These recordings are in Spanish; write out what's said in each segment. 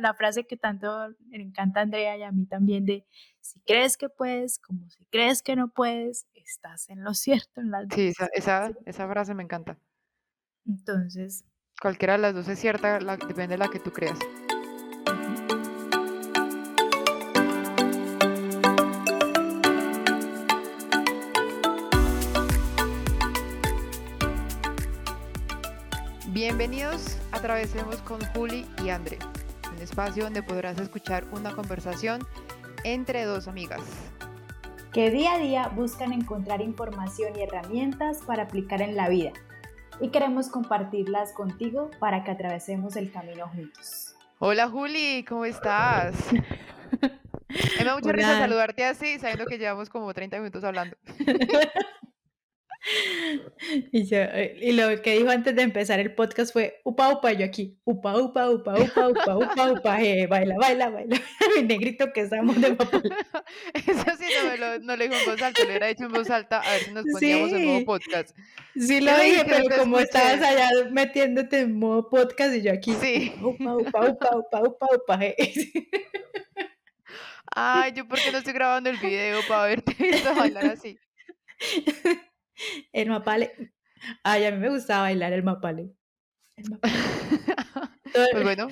la frase que tanto le encanta a Andrea y a mí también de si crees que puedes, como si crees que no puedes, estás en lo cierto. En las sí, esa, esa, frase me encanta. Entonces. Cualquiera de las dos es cierta, depende de la que tú creas. Bienvenidos a Atravesemos con Juli y André, un espacio donde podrás escuchar una conversación entre dos amigas. Que día a día buscan encontrar información y herramientas para aplicar en la vida. Y queremos compartirlas contigo para que atravesemos el camino juntos. Hola Juli, ¿cómo estás? me da mucha risa saludarte así, sabiendo que llevamos como 30 minutos hablando. Y, eh, y lo que dijo antes de empezar el podcast fue upa upa, yo aquí, upa upa upa upa upa upa upa, eh, baila, baila, baila, mi negrito que estamos de papá. Eso sí no, me lo, no lo dijo en voz alta, lo hubiera dicho en voz alta a ver si nos poníamos en modo podcast. Sí lo dije, pero como estabas allá metiéndote en modo podcast y yo aquí, sí. upa upa upa upa upa upa, eh. Ay, yo por qué no estoy grabando el video para verte bailar así. El mapale. Ay, a mí me gustaba bailar el mapale. pues bueno,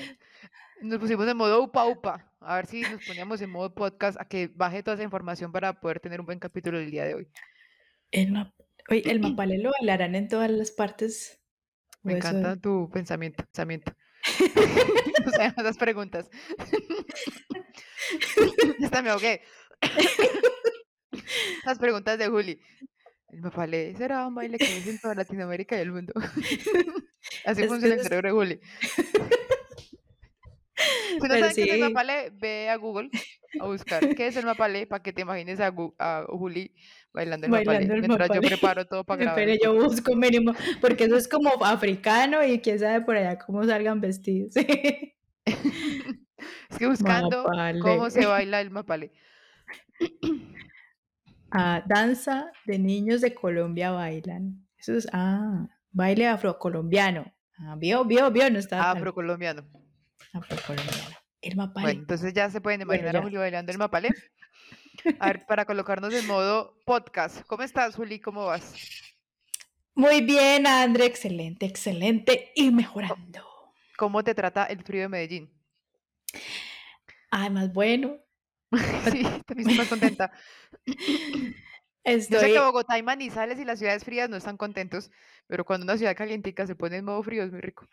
nos pusimos en modo upa upa. A ver si nos poníamos en modo podcast a que baje toda esa información para poder tener un buen capítulo el día de hoy. El, Oye, el mapale lo bailarán en todas las partes. Me encanta tu pensamiento, pensamiento. o sea, esas preguntas. Esta me ahogué. Las preguntas de Juli. El mapalé será un baile que es en toda Latinoamérica y el mundo. Así funciona el cerebro de Juli. Si no sabes qué es el mapalé, ve a Google a buscar qué es el mapalé para que te imagines a, Juli bailando el mapalé. Mientras yo preparo todo para grabar. Pero yo busco mínimo, porque eso es como africano y quién sabe por allá cómo salgan vestidos. es que buscando cómo se baila el mapalé. Ah, danza de niños de Colombia bailan. Eso es, ah, baile afrocolombiano. Ah, vio, vio, vio, no está. Afrocolombiano. Afrocolombiano. El mapalé. Bueno, entonces ya se pueden imaginar a Juli bailando el mapalé. A ver, para colocarnos en modo podcast. ¿Cómo estás, Juli? ¿Cómo vas? Muy bien, André. Excelente, excelente. Y mejorando. ¿Cómo te trata el frío de Medellín? Ay, más bueno. Sí, también estoy más contenta. Yo sé que Bogotá y Manizales y las ciudades frías no están contentos, pero cuando una ciudad calientica se pone en modo frío es muy rico.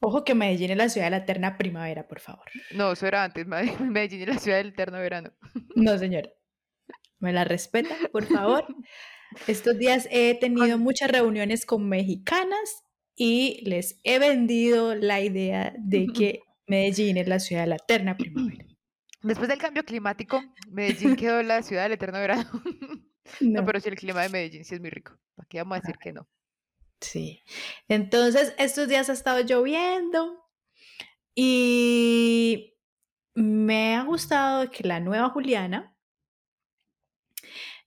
Ojo que Medellín es la ciudad de la eterna primavera, por favor. No, eso era antes. Medellín es la ciudad del eterno verano. No, señora. Me la respeta, por favor. Estos días he tenido muchas reuniones con mexicanas y les he vendido la idea de que Medellín es la ciudad de la eterna primavera. Después del cambio climático, Medellín quedó la ciudad del eterno verano. No. pero sí el clima de Medellín sí es muy rico. ¿Para qué vamos a decir que no? Sí. Entonces, estos días ha estado lloviendo y me ha gustado que la nueva Juliana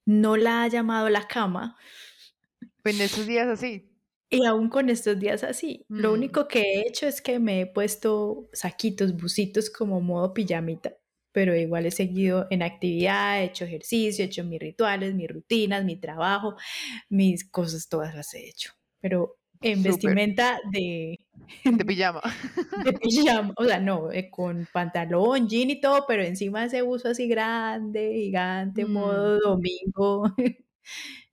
no la ha llamado la cama. En estos días así. Y aún con estos días así. Lo único que he hecho es que me he puesto saquitos, busitos como modo pijamita pero igual he seguido en actividad, he hecho ejercicio, he hecho mis rituales, mis rutinas, mi trabajo, mis cosas, todas las he hecho. Pero en vestimenta de... De pijama. De pijama, o sea, no, eh, con pantalón, jean y todo, pero encima ese uso así grande, gigante, modo mm. domingo,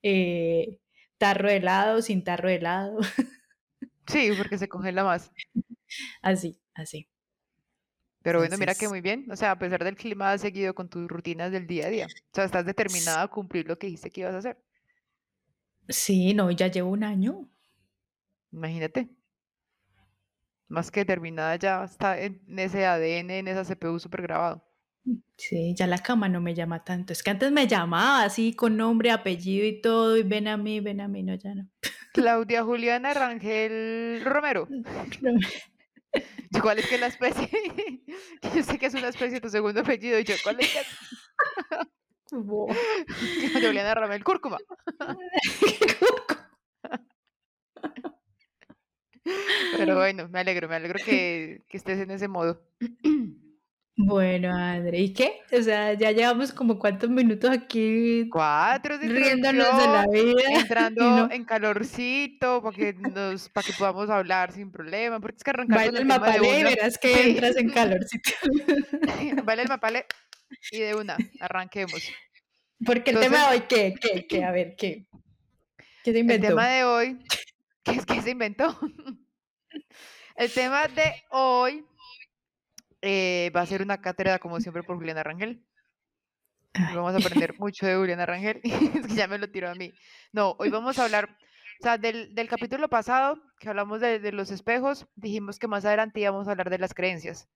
eh, tarro de helado, sin tarro de helado. Sí, porque se congela más. Así, así. Pero bueno, mira que muy bien. O sea, a pesar del clima, has seguido con tus rutinas del día a día. O sea, estás determinada a cumplir lo que dijiste que ibas a hacer. Sí, no, ya llevo un año. Imagínate. Más que determinada ya está en ese ADN, en esa CPU súper grabado. Sí, ya la cama no me llama tanto. Es que antes me llamaba así con nombre, apellido y todo, y ven a mí, ven a mí, no, ya no. Claudia Juliana Rangel Romero. ¿Cuál es que es la especie? yo sé que es una especie tu segundo apellido. Y yo, ¿cuál es que es? Juliana Ramel, cúrcuma. Pero bueno, me alegro, me alegro que, que estés en ese modo. Bueno, André, ¿y qué? O sea, ya llevamos como cuántos minutos aquí Cuatro de riéndonos de la vida. entrando en calorcito para que nos, para que podamos hablar sin problema, porque es que arrancar Baila el mapale verás que entras en calorcito. Baila el mapale y de una, arranquemos. Porque el tema de hoy, ¿qué? ¿Qué? ¿Qué? A ver, ¿qué? ¿Qué se inventó? El tema de hoy, ¿qué es que se inventó? el tema de hoy eh, va a ser una cátedra, como siempre, por Juliana Rangel. Vamos a aprender mucho de Juliana Rangel. es que ya me lo tiró a mí. No, hoy vamos a hablar, o sea, del, del capítulo pasado, que hablamos de, de, los espejos, dijimos que más adelante íbamos a hablar de las creencias.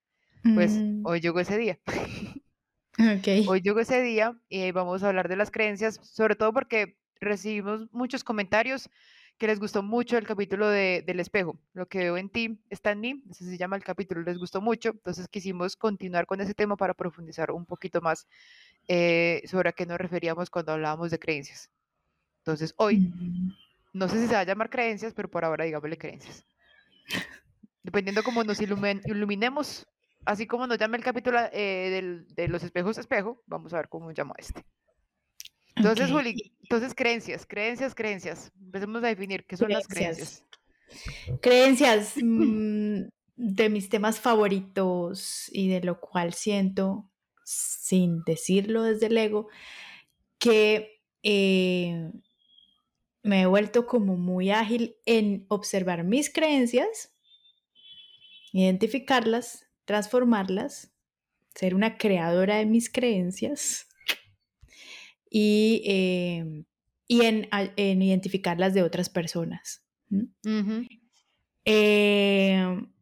Pues mm. hoy llegó ese día. okay. Hoy llegó ese día y vamos a hablar de las creencias, sobre todo porque recibimos muchos comentarios que les gustó mucho el capítulo de, del espejo. Lo que veo en ti está en mí, ese se llama el capítulo, les gustó mucho. Entonces quisimos continuar con ese tema para profundizar un poquito más eh, sobre a qué nos referíamos cuando hablábamos de creencias. Entonces hoy, no sé si se va a llamar creencias, pero por ahora digámosle creencias. Dependiendo cómo nos iluminemos, así como nos llama el capítulo eh, del, de los espejos espejo, vamos a ver cómo llama este. Entonces, Juli, entonces creencias, creencias, creencias. Empecemos a definir qué son las creencias. Creencias mm, de mis temas favoritos y de lo cual siento, sin decirlo desde el ego, que eh, me he vuelto como muy ágil en observar mis creencias, identificarlas, transformarlas, ser una creadora de mis creencias y, em, y en, en, identificar las de otras personas. Em,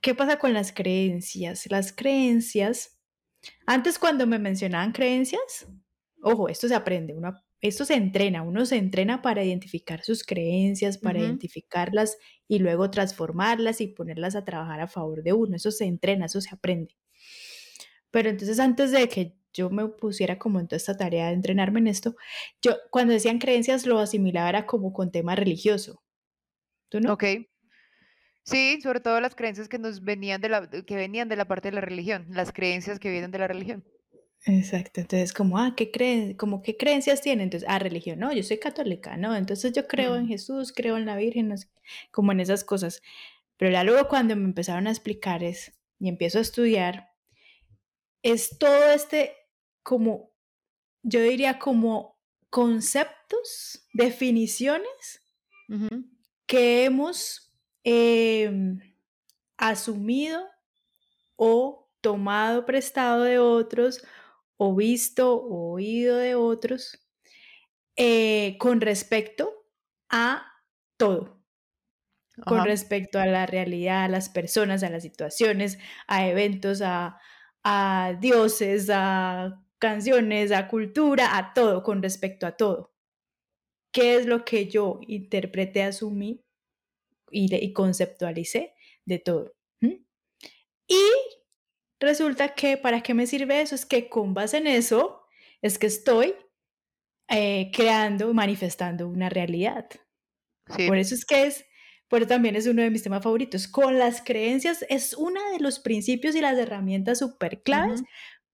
¿Qué pasa con las creencias? Las creencias, antes cuando me mencionaban creencias, ojo, esto se aprende, uno, esto se entrena, uno se entrena para identificar sus creencias, para identificarlas y luego transformarlas y ponerlas a trabajar a favor de uno, eso se entrena, eso se aprende. Pero entonces antes de que yo me pusiera como en toda esta tarea de entrenarme en esto, yo cuando decían creencias lo asimilaba como con tema religioso. ¿Tú no? Ok. Sí, sobre todo las creencias que nos venían de la, que venían de la parte de la religión, las creencias que vienen de la religión. Exacto, entonces como, ah, ¿qué creen? Como, ¿qué creencias tienen? Entonces, ah, religión, no, yo soy católica, ¿no? Entonces yo creo en Jesús, creo en la Virgen, no sé, como en esas cosas. Pero ya luego cuando me empezaron a explicar es, y empiezo a estudiar, es todo este como, yo diría como conceptos, definiciones que hemos em, asumido o tomado prestado de otros o visto o oído de otros eh, con respecto a todo, con respecto a la realidad, a las personas, a las situaciones, a eventos, a, a dioses, a canciones, a cultura, a todo, con respecto a todo. ¿Qué es lo que yo interpreté, asumí y, y conceptualicé de todo? Y resulta que, ¿para qué me sirve eso? Es que con base en eso, es que estoy eh, creando, manifestando una realidad. Por eso es que es, por también es uno de mis temas favoritos. Con las creencias es uno de los principios y las herramientas súper claves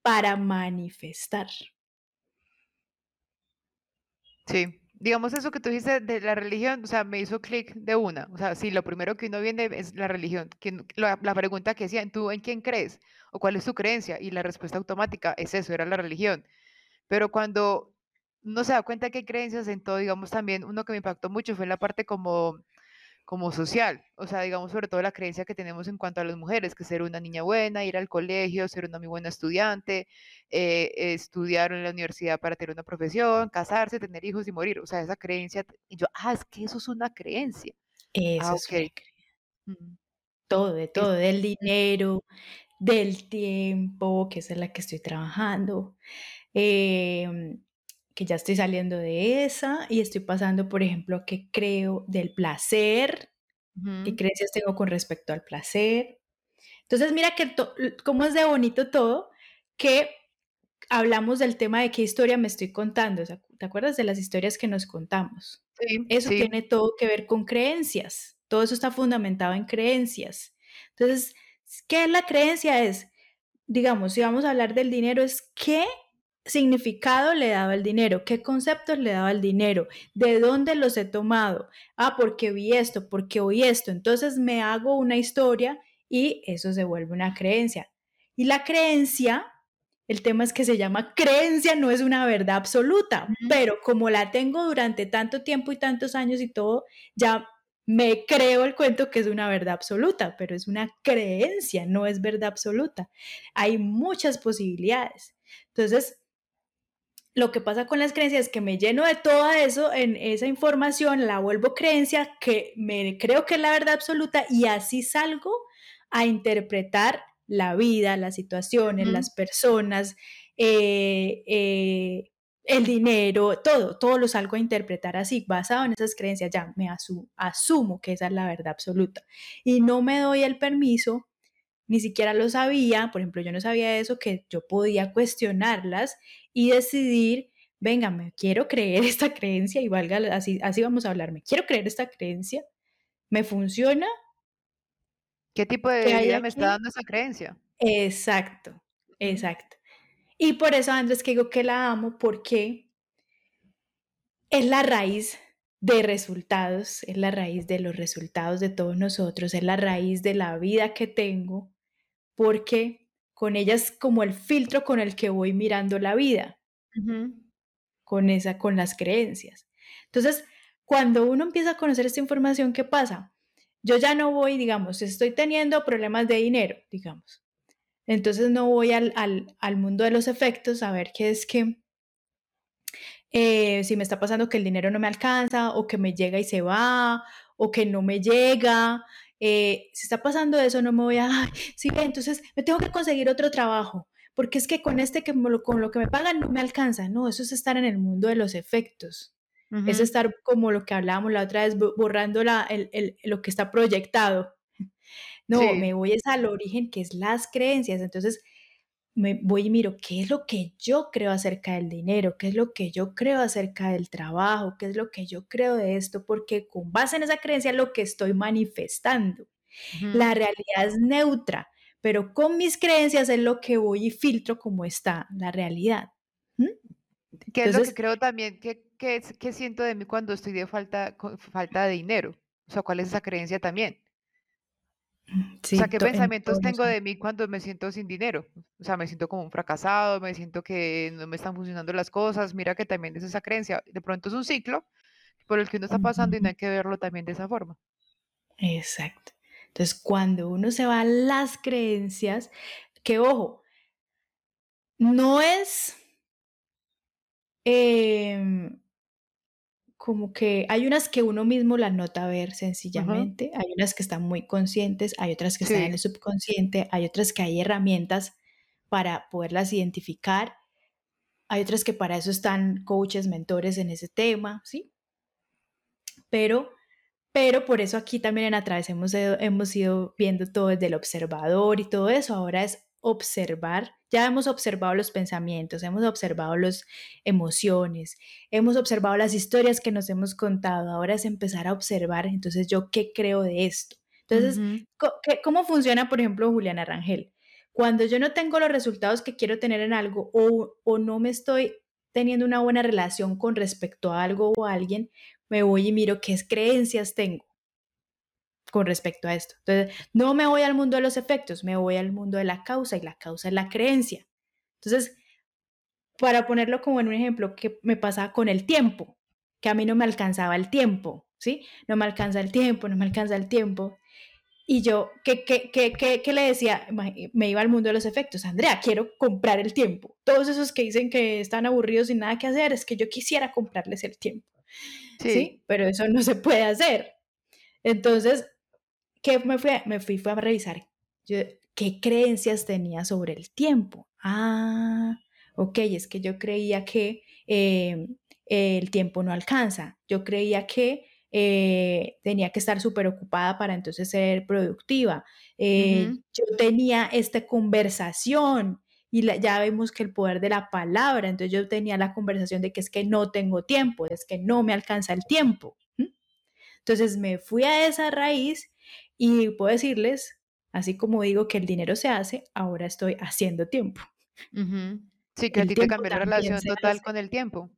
para manifestar. Sí, digamos eso que tú dices de la religión, o sea, me hizo clic de una. O sea, sí, lo primero que uno viene es la religión. La, la pregunta que decían, ¿tú en quién crees? ¿O cuál es tu creencia? Y la respuesta automática es eso, era la religión. Pero cuando uno se da cuenta que hay creencias en todo, digamos también, uno que me impactó mucho fue la parte como como social, o sea, digamos sobre todo la creencia que tenemos en cuanto a las mujeres, que ser una niña buena, ir al colegio, ser una muy buena estudiante, eh, estudiar en la universidad para tener una profesión, casarse, tener hijos y morir, o sea, esa creencia, y yo, ah, es que eso es una creencia. Eso ah, es Todo, de todo, del dinero, del tiempo, que es en la que estoy trabajando. Eh, que ya estoy saliendo de esa y estoy pasando, por ejemplo, qué creo del placer, qué creencias tengo con respecto al placer. Entonces, mira que cómo es de bonito todo, que hablamos del tema de qué historia me estoy contando. ¿Te acuerdas de las historias que nos contamos? Sí, eso tiene todo que ver con creencias. Todo eso está fundamentado en creencias. Entonces, ¿qué es la creencia? Es digamos, si vamos a hablar del dinero, es qué significado le daba el dinero, qué conceptos le daba el dinero, de dónde los he tomado. Ah, porque vi esto, porque oí esto. Entonces me hago una historia y eso se vuelve una creencia. Y la creencia, el tema es que se llama creencia, no es una verdad absoluta, pero como la tengo durante tanto tiempo y tantos años y todo, ya me creo el cuento que es una verdad absoluta, pero es una creencia, no es verdad absoluta. Hay muchas posibilidades. Entonces, lo que pasa con las creencias es que me lleno de todo eso, en esa información la vuelvo creencia, que me creo que es la verdad absoluta y así salgo a interpretar la vida, las situaciones, las personas, eh, eh, el dinero, todo, todo lo salgo a interpretar así, basado en esas creencias, ya me asumo que esa es la verdad absoluta. Y no me doy el permiso, ni siquiera lo sabía, por ejemplo, yo no sabía eso, que yo podía cuestionarlas y decidir, venga, me quiero creer esta creencia y valga, así, así vamos a hablar, me quiero creer esta creencia, me funciona. ¿Qué tipo de vida me está dando esa creencia? Exacto, exacto. Y por eso, Andrés, que digo que la amo porque es la raíz de resultados, es la raíz de los resultados de todos nosotros, es la raíz de la vida que tengo, porque con ella es como el filtro con el que voy mirando la vida, con esa, con las creencias. Entonces, cuando uno empieza a conocer esta información, ¿qué pasa? Yo ya no voy, digamos, estoy teniendo problemas de dinero, digamos. Entonces no voy al, mundo de los efectos a ver qué es que, eh, si me está pasando que el dinero no me alcanza o que me llega y se va o que no me llega. Eh, si está pasando eso, no me voy a, Ay, sí, entonces me tengo que conseguir otro trabajo, porque es que con este, que con lo que me pagan no me alcanza. No, eso es estar en el mundo de los efectos. Es estar como lo que hablábamos la otra vez, borrando la, lo que está proyectado. No, me voy es al origen, que es las creencias. Entonces, me voy y miro qué es lo que yo creo acerca del dinero, qué es lo que yo creo acerca del trabajo, qué es lo que yo creo de esto, porque con base en esa creencia lo que estoy manifestando. La realidad es neutra, pero con mis creencias es lo que voy y filtro cómo está la realidad. ¿Qué es lo que creo también? ¿Qué, qué, qué siento de mí cuando estoy de falta, falta de dinero? O sea, ¿cuál es esa creencia también? O sea, ¿qué pensamientos tengo de mí cuando me siento sin dinero? O sea, me siento como un fracasado, me siento que no me están funcionando las cosas. Mira que también es esa creencia. De pronto es un ciclo por el que uno está pasando y no hay que verlo también de esa forma. Exacto. Entonces, cuando uno se va a las creencias, que ojo, no es eh, como que hay unas que uno mismo las nota ver sencillamente, hay unas que están muy conscientes, hay otras que están en el subconsciente, hay otras que hay herramientas para poderlas identificar, hay otras que para eso están coaches, mentores en ese tema, ¿sí? Pero, pero por eso aquí también en Atrás hemos, hemos ido viendo todo desde el observador y todo eso, ahora es observar, ya hemos observado los pensamientos, hemos observado las emociones, hemos observado las historias que nos hemos contado, ahora es empezar a observar, entonces yo qué creo de esto. Entonces, ¿cómo funciona, por ejemplo, Juliana Rangel? Cuando yo no tengo los resultados que quiero tener en algo o, o no me estoy teniendo una buena relación con respecto a algo o a alguien, me voy y miro qué creencias tengo con respecto a esto. Entonces, no me voy al mundo de los efectos, me voy al mundo de la causa y la causa es la creencia. Entonces, para ponerlo como en un ejemplo, que me pasa con el tiempo, que a mí no me alcanzaba el tiempo, ¿sí? No me alcanza el tiempo, no me alcanza el tiempo. Y yo, ¿qué, qué, qué, qué, le decía? Me iba al mundo de los efectos. Andrea, quiero comprar el tiempo. Todos esos que dicen que están aburridos sin nada que hacer, es que yo quisiera comprarles el tiempo. ¿sí? Pero eso no se puede hacer. Entonces, ¿Qué me fui, me fui fue a revisar qué creencias tenía sobre el tiempo. Ah, ok, es que yo creía que eh, el tiempo no alcanza. Yo creía que eh, tenía que estar súper ocupada para entonces ser productiva. Eh, yo tenía esta conversación y ya vemos que el poder de la palabra, entonces yo tenía la conversación de que es que no tengo tiempo, es que no me alcanza el tiempo. Entonces me fui a esa raíz y puedo decirles Así como digo que el dinero se hace, ahora estoy haciendo tiempo. Sí, que a ti te cambió la relación total con el tiempo.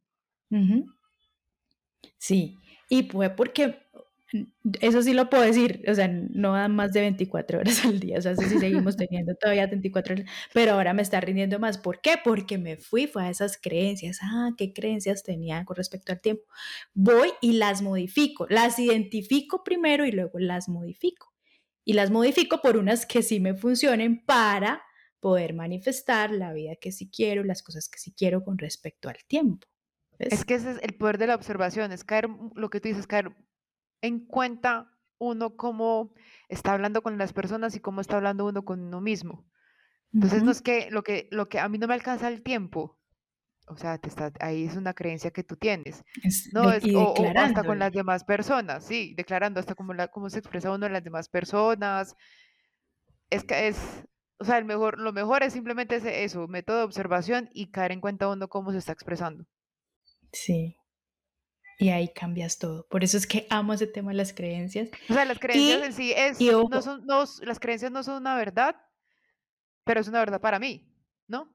Sí, y fue porque eso sí lo puedo decir, o sea, no dan más de 24 horas al día, o sea, si seguimos teniendo todavía 24 horas, pero ahora me está rindiendo más. ¿Por qué? Porque me fui, fue a esas creencias, ah, qué creencias tenía con respecto al tiempo. Voy y las modifico, las identifico primero y luego las modifico. Y las modifico por unas que sí me funcionen para poder manifestar la vida que sí quiero, las cosas que sí quiero con respecto al tiempo. Es que ese es el poder de la observación, es caer, lo que tú dices, caer en cuenta uno cómo está hablando con las personas y cómo está hablando uno con uno mismo. Entonces, no es que lo, que lo que a mí no me alcanza el tiempo, o sea, te está, ahí es una creencia que tú tienes. no, es, o, hasta con las demás personas, sí, declarando hasta cómo, la, cómo se expresa uno en las demás personas. Es que es, o sea, el mejor, lo mejor es simplemente ese, eso, método de observación y caer en cuenta uno cómo se está expresando. Sí, y ahí cambias todo. Por eso es que amo ese tema de las creencias. O sea, las creencias en sí es, no son, no, las creencias no son una verdad, pero es una verdad para mí, ¿no?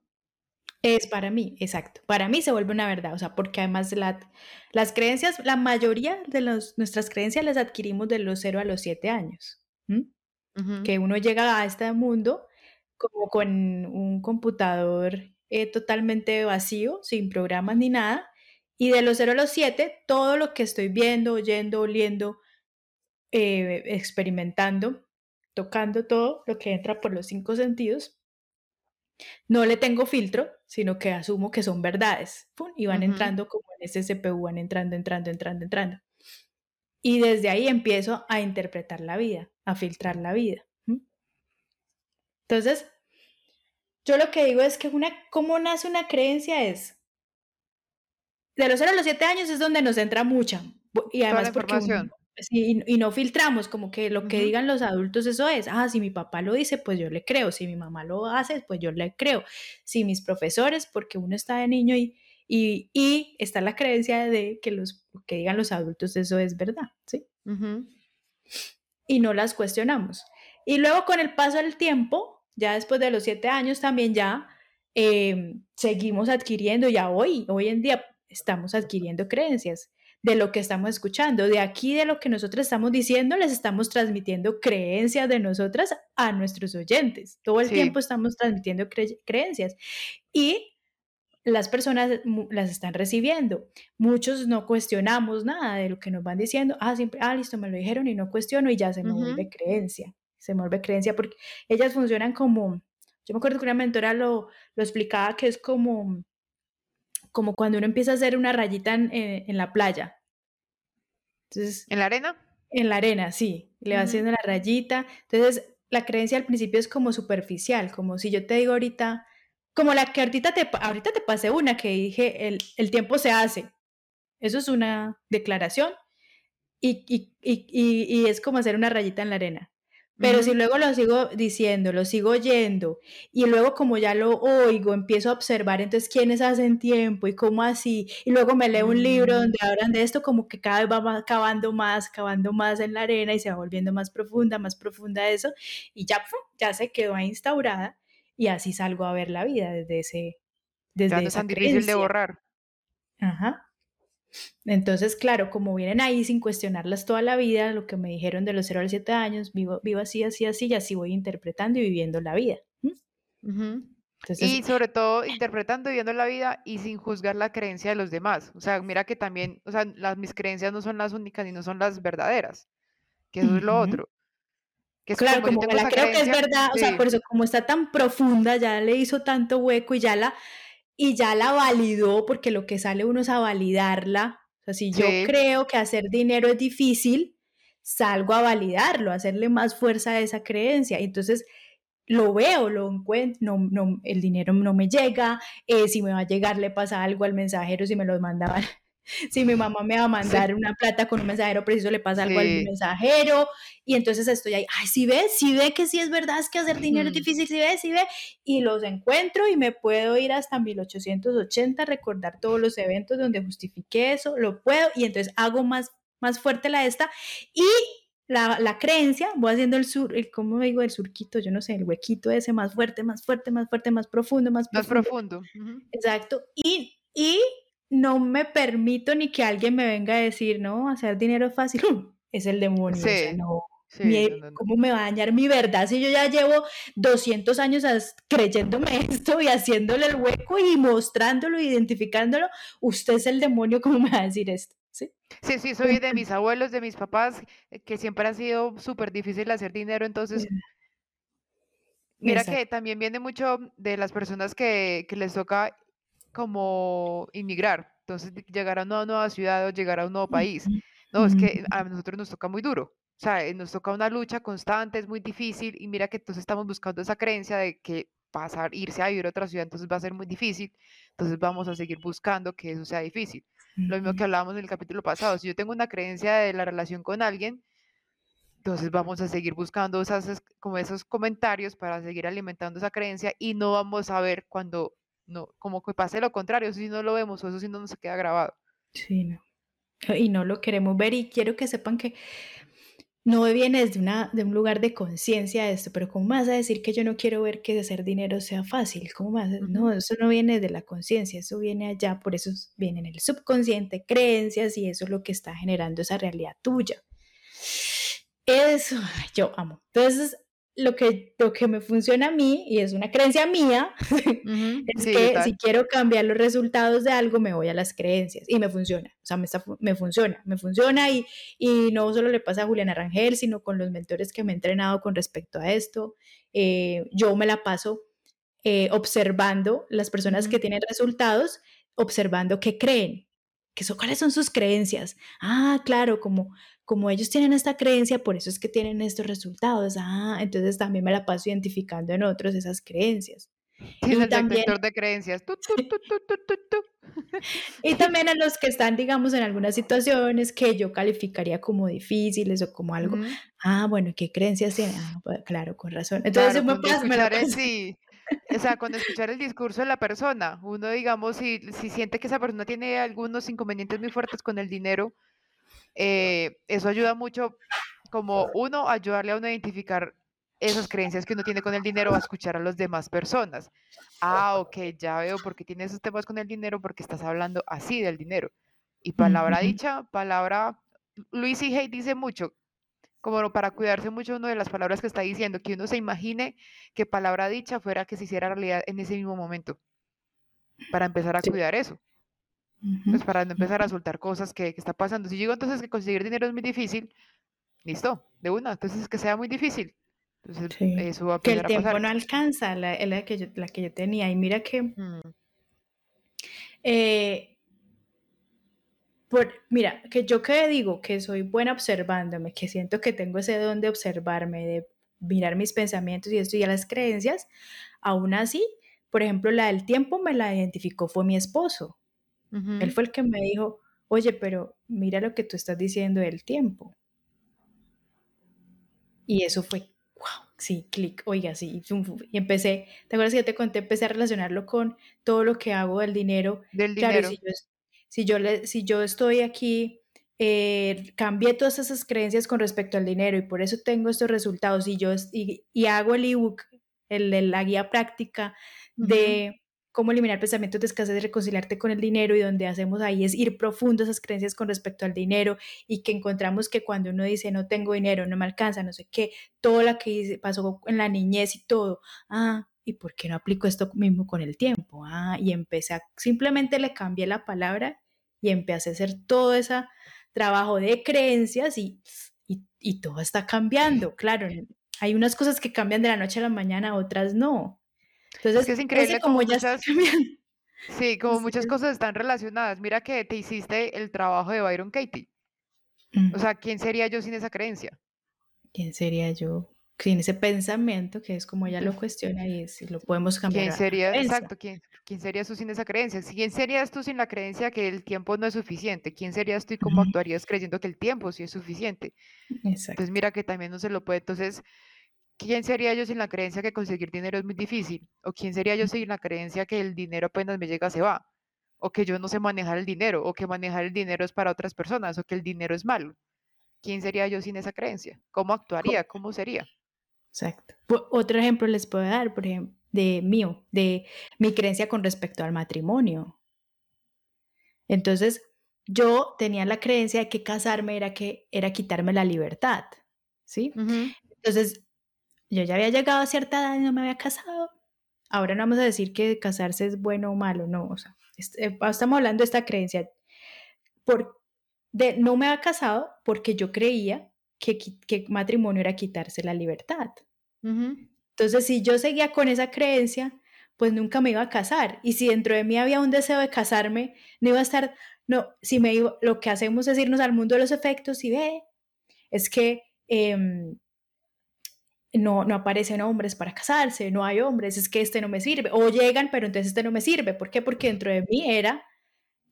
Es para mí, exacto. Para mí se vuelve una verdad, o sea, porque además la, las creencias, la mayoría de los, nuestras creencias las adquirimos de los 0 a los 7 años. Que uno llega a este mundo como con un computador eh, totalmente vacío, sin programas ni nada, y de los 0 a los 7, todo lo que estoy viendo, oyendo, oliendo, eh, experimentando, tocando todo lo que entra por los cinco sentidos, no le tengo filtro, sino que asumo que son verdades. Y van entrando como en ese CPU, van entrando, entrando, entrando, entrando. Y desde ahí empiezo a interpretar la vida, a filtrar la vida. Entonces, yo lo que digo es que una, cómo nace una creencia es de los 0 a los 7 años es donde nos entra mucha. Y además porque y, no filtramos, como que lo que digan los adultos, eso es, ah, si mi papá lo dice, pues yo le creo, si mi mamá lo hace, pues yo le creo, si mis profesores, porque uno está de niño y, y, y está la creencia de que los que digan los adultos, eso es verdad, ¿sí? Y no las cuestionamos. Y luego con el paso del tiempo, ya después de los siete años también ya em, seguimos adquiriendo, ya hoy, hoy en día, estamos adquiriendo creencias de lo que estamos escuchando. De aquí, de lo que nosotros estamos diciendo, les estamos transmitiendo creencias de nosotras a nuestros oyentes. Todo el tiempo estamos transmitiendo creencias. Y las personas las están recibiendo. Muchos no cuestionamos nada de lo que nos van diciendo. Ah, siempre, ah, listo, me lo dijeron y no cuestiono y ya se me vuelve creencia. Se me vuelve creencia porque ellas funcionan como, yo me acuerdo que una mentora lo, lo explicaba que es como como cuando uno empieza a hacer una rayita en, eh, la playa. Entonces, ¿En la arena? En la arena, sí. Le va haciendo la rayita. Entonces, la creencia al principio es como superficial, como si yo te digo ahorita, como la que ahorita te, ahorita te pasé una que dije, el, el tiempo se hace. Eso es una declaración y, y, y, y, es como hacer una rayita en la arena. Pero si luego lo sigo diciendo, lo sigo oyendo y luego como ya lo oigo, empiezo a observar entonces quiénes hacen tiempo y cómo así, y luego me leo un libro mm. donde hablan de esto, como que cada vez va cavando más, cavando más en la arena y se va volviendo más profunda, más profunda eso, y ya, ya se quedó ahí instaurada y así salgo a ver la vida desde ese... Desde ya no es tan difícil de borrar. Ajá. Entonces, claro, como vienen ahí sin cuestionarlas toda la vida, lo que me dijeron de los 0 a los 7 años, vivo, vivo así, así, así, y así voy interpretando y viviendo la vida. y sobre todo interpretando y viviendo la vida y sin juzgar la creencia de los demás. O sea, mira que también, o sea, las, mis creencias no son las únicas y no son las verdaderas, que eso es lo otro. Que claro, como, la creo que es verdad, o sea, por eso como está tan profunda, ya le hizo tanto hueco y ya la y ya la validó, porque lo que sale uno es a validarla. O sea, si yo creo que hacer dinero es difícil, salgo a validarlo, a hacerle más fuerza a esa creencia. Entonces, lo veo, lo encuentro, no, no, el dinero no me llega, eh, si me va a llegar le pasa algo al mensajero, si me lo mandaban si mi mamá me va a mandar una plata con un mensajero preciso, le pasa algo al mensajero, y entonces estoy ahí, ay, si ve, si ve que sí es verdad, es que hacer dinero es difícil, si ve, si ve, y los encuentro y me puedo ir hasta 1880, recordar todos los eventos donde justifiqué eso, lo puedo, y entonces hago más, más fuerte la esta, y la, la creencia, voy haciendo el sur, el, ¿cómo digo? El surquito, yo no sé, el huequito ese más fuerte, más fuerte, más fuerte, más profundo, más Más profundo. profundo. ujú. Exacto. Y, y no me permito ni que alguien me venga a decir, no, hacer dinero es fácil. Es el demonio, o sea, Sí, no. sí, mi- no, no, no. ¿Cómo me va a dañar mi verdad si yo ya llevo 200 años as- creyéndome esto y haciéndole el hueco y mostrándolo, identificándolo? Usted es el demonio, ¿cómo me va a decir esto? ¿Sí? Sí, sí, soy de mis abuelos, de mis papás, que siempre ha sido súper difícil hacer dinero, entonces Mira Exacto. que también viene mucho de las personas que, que les toca como inmigrar, entonces llegar a una nueva ciudad o llegar a un nuevo país. No, es que a nosotros nos toca muy duro, o sea, eh, nos toca una lucha constante, es muy difícil y mira que entonces estamos buscando esa creencia de que pasar, irse a vivir a otra ciudad, entonces va a ser muy difícil, entonces vamos a seguir buscando que eso sea difícil. Lo mismo que hablábamos en el capítulo pasado, si yo tengo una creencia de la relación con alguien, entonces vamos a seguir buscando esas, es- como esos comentarios para seguir alimentando esa creencia y no vamos a ver cuando no, como que pase lo contrario, eso sí no lo vemos o eso sí no nos queda grabado. Sí, no. Y no lo queremos ver y quiero que sepan que no viene desde una, de un lugar de conciencia esto, pero ¿cómo vas a decir que yo no quiero ver que hacer dinero sea fácil? ¿Cómo vas a-. No, eso no viene de la conciencia, eso viene allá, por eso es- viene en el subconsciente, creencias y eso es lo que está generando esa realidad tuya. Eso, yo amo. Entonces, lo que, lo que me funciona a mí, y es una creencia mía, es Sí, que si quiero cambiar los resultados de algo, me voy a las creencias y me funciona. O sea, me, está me funciona, me funciona y, y no solo le pasa a Juliana Rangel, sino con los mentores que me he entrenado con respecto a esto. Eh, yo me la paso eh, observando las personas que tienen resultados, observando qué creen, que son, cuáles son sus creencias. Ah, claro, como, como ellos tienen esta creencia, por eso es que tienen estos resultados. Ah, entonces también me la paso identificando en otros esas creencias. Y el también, detector de creencias. Y también a los que están, digamos, en algunas situaciones que yo calificaría como difíciles o como algo. Ah, bueno, ¿qué creencias tienen? Ah, pues, claro, con razón. Entonces Claro, me la paso. sí, o sea, cuando escuchar el discurso de la persona, uno, digamos, si, si siente que esa persona tiene algunos inconvenientes muy fuertes con el dinero, eh, eso ayuda mucho, como uno, ayudarle a uno a identificar esas creencias que uno tiene con el dinero, a escuchar a las demás personas. Ah, ok, ya veo por qué tienes esos temas con el dinero, porque estás hablando así del dinero. Y palabra dicha, palabra, Luis y Hay dice mucho, como para cuidarse mucho uno de las palabras que está diciendo, que uno se imagine que palabra dicha fuera que se hiciera realidad en ese mismo momento, para empezar a Sí. cuidar eso, pues para no empezar a soltar cosas que, que está pasando. Si yo digo entonces que conseguir dinero es muy difícil, listo, de una, entonces que sea muy difícil. Entonces Sí, eso va a que el tiempo pasar. no alcanza, la, la que yo, la que yo tenía. Y mira que, Mm, eh, por, mira, que yo que digo que soy buena observándome, que siento que tengo ese don de observarme, de mirar mis pensamientos y esto y a las creencias, aún así, por ejemplo, la del tiempo me la identificó fue mi esposo. Él fue el que me dijo, oye, pero mira lo que tú estás diciendo del tiempo. Y eso fue, wow, sí, clic, oiga, sí, y empecé, ¿te acuerdas que yo te conté? Empecé a relacionarlo con todo lo que hago del dinero. Del Claro, dinero. si yo, si yo, le, si yo estoy aquí, eh, cambié todas esas creencias con respecto al dinero y por eso tengo estos resultados y yo y, y hago el ebook, el, de la guía práctica de cómo eliminar pensamientos de escasez y reconciliarte con el dinero y donde hacemos ahí es ir profundo a esas creencias con respecto al dinero y que encontramos que cuando uno dice no tengo dinero, no me alcanza, no sé qué, todo lo que pasó en la niñez y todo, ah, ¿y por qué no aplico esto mismo con el tiempo? Ah, y empecé a, simplemente le cambié la palabra y empecé a hacer todo ese trabajo de creencias y, y, y todo está cambiando, claro, hay unas cosas que cambian de la noche a la mañana, otras no. Es que Entonces, es ese increíble como como ya muchas, sí, como Sí, muchas es- cosas están relacionadas. Mira que te hiciste el trabajo de Byron Katie. O sea, ¿quién sería yo sin esa creencia? ¿Quién sería yo? Sin ese pensamiento, que es como ella lo Entonces, cuestiona y es, lo podemos cambiar ¿quién sería, exacto, quién, quién serías tú sin esa creencia? ¿Quién serías tú sin la creencia que el tiempo no es suficiente? ¿Quién serías tú y cómo Ujú, actuarías creyendo que el tiempo sí es suficiente? Entonces, Exacto. mira que también no se lo puede. Entonces, ¿quién sería yo sin la creencia que conseguir dinero es muy difícil? ¿O quién sería yo sin la creencia que el dinero apenas me llega se va? ¿O que yo no sé manejar el dinero? ¿O que manejar el dinero es para otras personas? ¿O que el dinero es malo? ¿quién sería yo sin esa creencia? ¿Cómo actuaría? ¿Cómo sería? Exacto. Otro ejemplo les puedo dar, por ejemplo, de mío, de mi creencia con respecto al matrimonio. Entonces, yo tenía la creencia de que casarme era que era quitarme la libertad, ¿sí? Entonces, yo ya había llegado a cierta edad y no me había casado. Ahora no vamos a decir que casarse es bueno o malo, no, o sea, eh, estamos hablando de esta creencia. Por, de, no me había casado porque yo creía que, que matrimonio era quitarse la libertad. Entonces, si yo seguía con esa creencia, pues nunca me iba a casar. Y si dentro de mí había un deseo de casarme, no iba a estar, no, si me iba, lo que hacemos es irnos al mundo de los efectos y ve, es que em, no, no aparecen hombres para casarse, no hay hombres, es que este no me sirve, o llegan, pero entonces este no me sirve. ¿Por qué? Porque dentro de mí era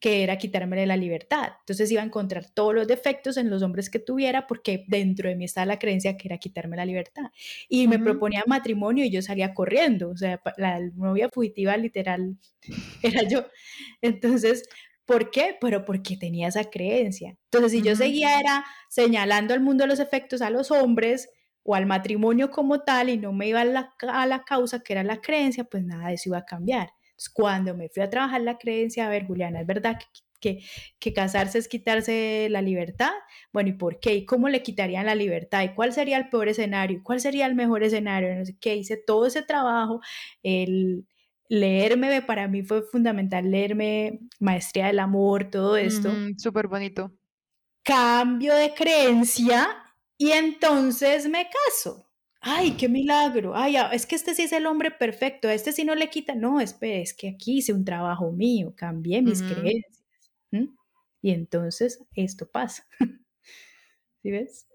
que era quitarme la libertad. Entonces iba a encontrar todos los defectos en los hombres que tuviera porque dentro de mí estaba la creencia que era quitarme la libertad. Y me proponía matrimonio y yo salía corriendo, o sea, la novia fugitiva literal era yo. Entonces, ¿por qué? Pero porque tenía esa creencia. Entonces, si yo seguía era señalando al mundo de los efectos a los hombres o al matrimonio como tal y no me iba a la, a la causa que era la creencia, pues nada de eso iba a cambiar cuando me fui a trabajar la creencia, a ver, Juliana, ¿es verdad que, que, casarse es quitarse la libertad? Bueno, ¿y por qué? ¿Y cómo le quitarían la libertad? ¿Y cuál sería el peor escenario? ¿Cuál sería el mejor escenario? No sé qué, hice todo ese trabajo, el leerme para mí fue fundamental, leerme Maestría del Amor, todo esto. Súper bonito. Cambio de creencia y entonces me caso ay, qué milagro, ay, es que este sí es el hombre perfecto, este sí no le quita, no, espere, es que aquí hice un trabajo mío, cambié mis creencias. Y entonces esto pasa. ¿Sí ves?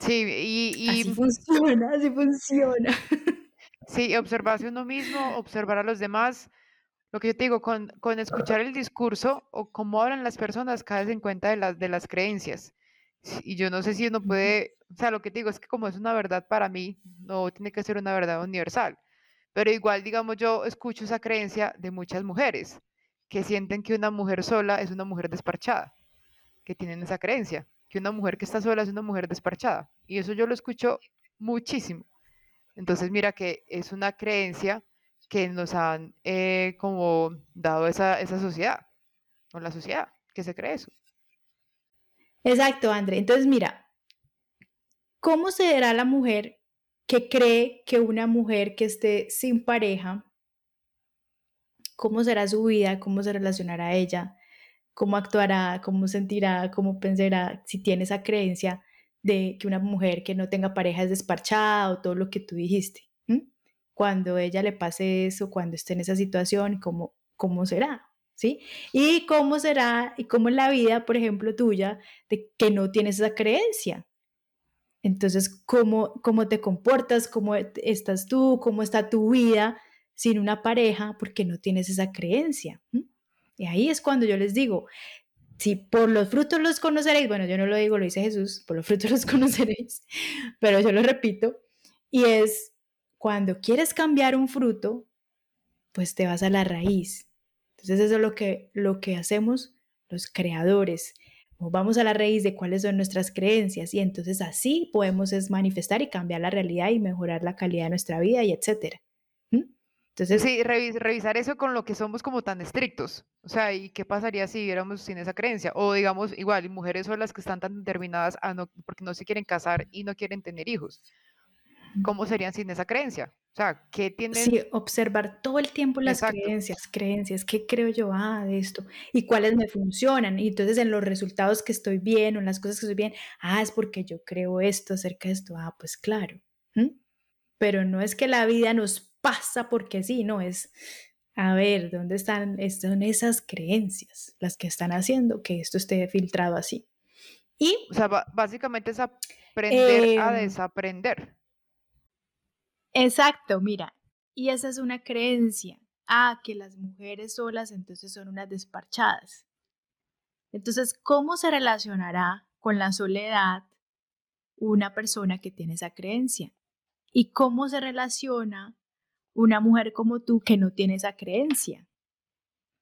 Sí, y, Así funciona, así funciona. Sí, observarse uno mismo, observar a los demás. Lo que yo te digo, con, con escuchar el discurso o cómo hablan las personas, caes en cuenta de las, de las creencias. Y yo no sé si uno puede, o sea, lo que te digo es que como es una verdad para mí, no tiene que ser una verdad universal. Pero igual, digamos, yo escucho esa creencia de muchas mujeres que sienten que una mujer sola es una mujer desparchada, que tienen esa creencia, que una mujer que está sola es una mujer desparchada. Y eso yo lo escucho muchísimo. Entonces, mira que es una creencia que nos han eh, como dado esa, esa sociedad, o la sociedad, que se cree eso. Exacto, André. Entonces, mira, ¿cómo será la mujer que cree que una mujer que esté sin pareja, cómo será su vida, cómo se relacionará ella, cómo actuará, cómo sentirá, cómo pensará, si tiene esa creencia de que una mujer que no tenga pareja es desparchada o todo lo que tú dijiste? Cuando ella le pase eso, cuando esté en esa situación, ¿cómo, cómo será? ¿Sí? Y cómo será, y cómo es la vida, por ejemplo, tuya, de que no tienes esa creencia. Entonces, ¿cómo, cómo te comportas? ¿Cómo estás tú? ¿Cómo está tu vida sin una pareja? Porque no tienes esa creencia. Y ahí es cuando yo les digo, si por los frutos los conoceréis, bueno, yo no lo digo, lo dice Jesús, por los frutos los conoceréis, pero yo lo repito, y es cuando quieres cambiar un fruto, pues te vas a la raíz, entonces eso es lo que, lo que hacemos los creadores. Vamos a la raíz de cuáles son nuestras creencias y entonces así podemos es manifestar y cambiar la realidad y mejorar la calidad de nuestra vida y etcétera. Entonces, sí, revisar eso con lo que somos como tan estrictos. O sea, ¿y qué pasaría si viéramos sin esa creencia? O digamos, igual, mujeres son las que están tan determinadas a no, porque no se quieren casar y no quieren tener hijos. ¿Cómo serían sin esa creencia? O sea, ¿qué tienen? Sí, observar todo el tiempo las creencias, creencias, ¿qué creo yo ah, de esto? ¿Y cuáles me funcionan? Y entonces en los resultados que estoy bien o en las cosas que estoy bien, ah, es porque yo creo esto acerca de esto, ah, pues claro. Pero no es que la vida nos pasa porque sí, no, es, a ver, ¿dónde están, están esas creencias las que están haciendo que esto esté filtrado así? Y, o sea, básicamente es aprender a em desaprender. Exacto, mira, y esa es una creencia. Ah, que las mujeres solas entonces son unas desparchadas. Entonces, ¿cómo se relacionará con la soledad una persona que tiene esa creencia? ¿Y cómo se relaciona una mujer como tú que no tiene esa creencia?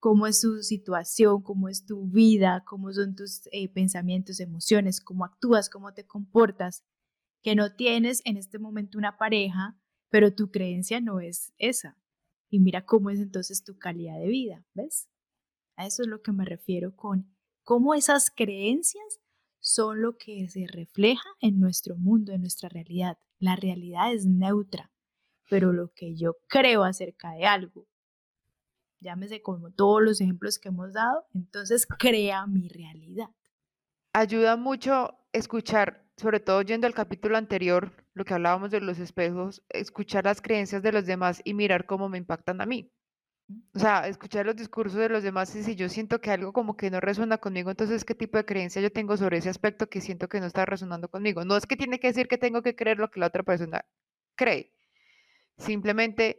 cómo es su situación, cómo es tu vida, cómo son tus eh, pensamientos, emociones, cómo actúas, cómo te comportas, que no tienes en este momento una pareja, pero tu creencia no es esa. Y mira cómo es entonces tu calidad de vida, ¿ves? A eso es lo que me refiero con cómo esas creencias son lo que se refleja en nuestro mundo, en nuestra realidad. La realidad es neutra, pero lo que yo creo acerca de algo, llámese como todos los ejemplos que hemos dado, entonces crea mi realidad. Ayuda mucho escuchar, sobre todo yendo al capítulo anterior, lo que hablábamos de los espejos, escuchar las creencias de los demás y mirar cómo me impactan a mí. O sea, escuchar los discursos de los demás y si yo siento que algo como que no resuena conmigo, entonces qué tipo de creencia yo tengo sobre ese aspecto que siento que no está resonando conmigo. No es que tiene que decir que tengo que creer lo que la otra persona cree. Simplemente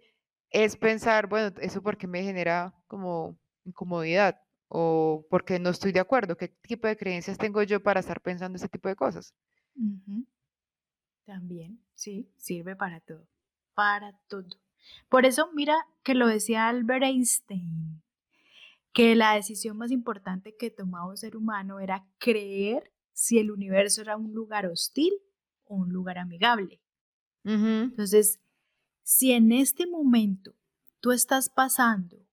es pensar, bueno, eso porque me genera como incomodidad o porque no estoy de acuerdo. ¿Qué tipo de creencias tengo yo para estar pensando ese tipo de cosas? También, sí, sirve para todo, para todo. Por eso, mira que lo decía Albert Einstein, que la decisión más importante que tomaba un ser humano era creer si el universo era un lugar hostil o un lugar amigable. Entonces, si en este momento tú estás pasando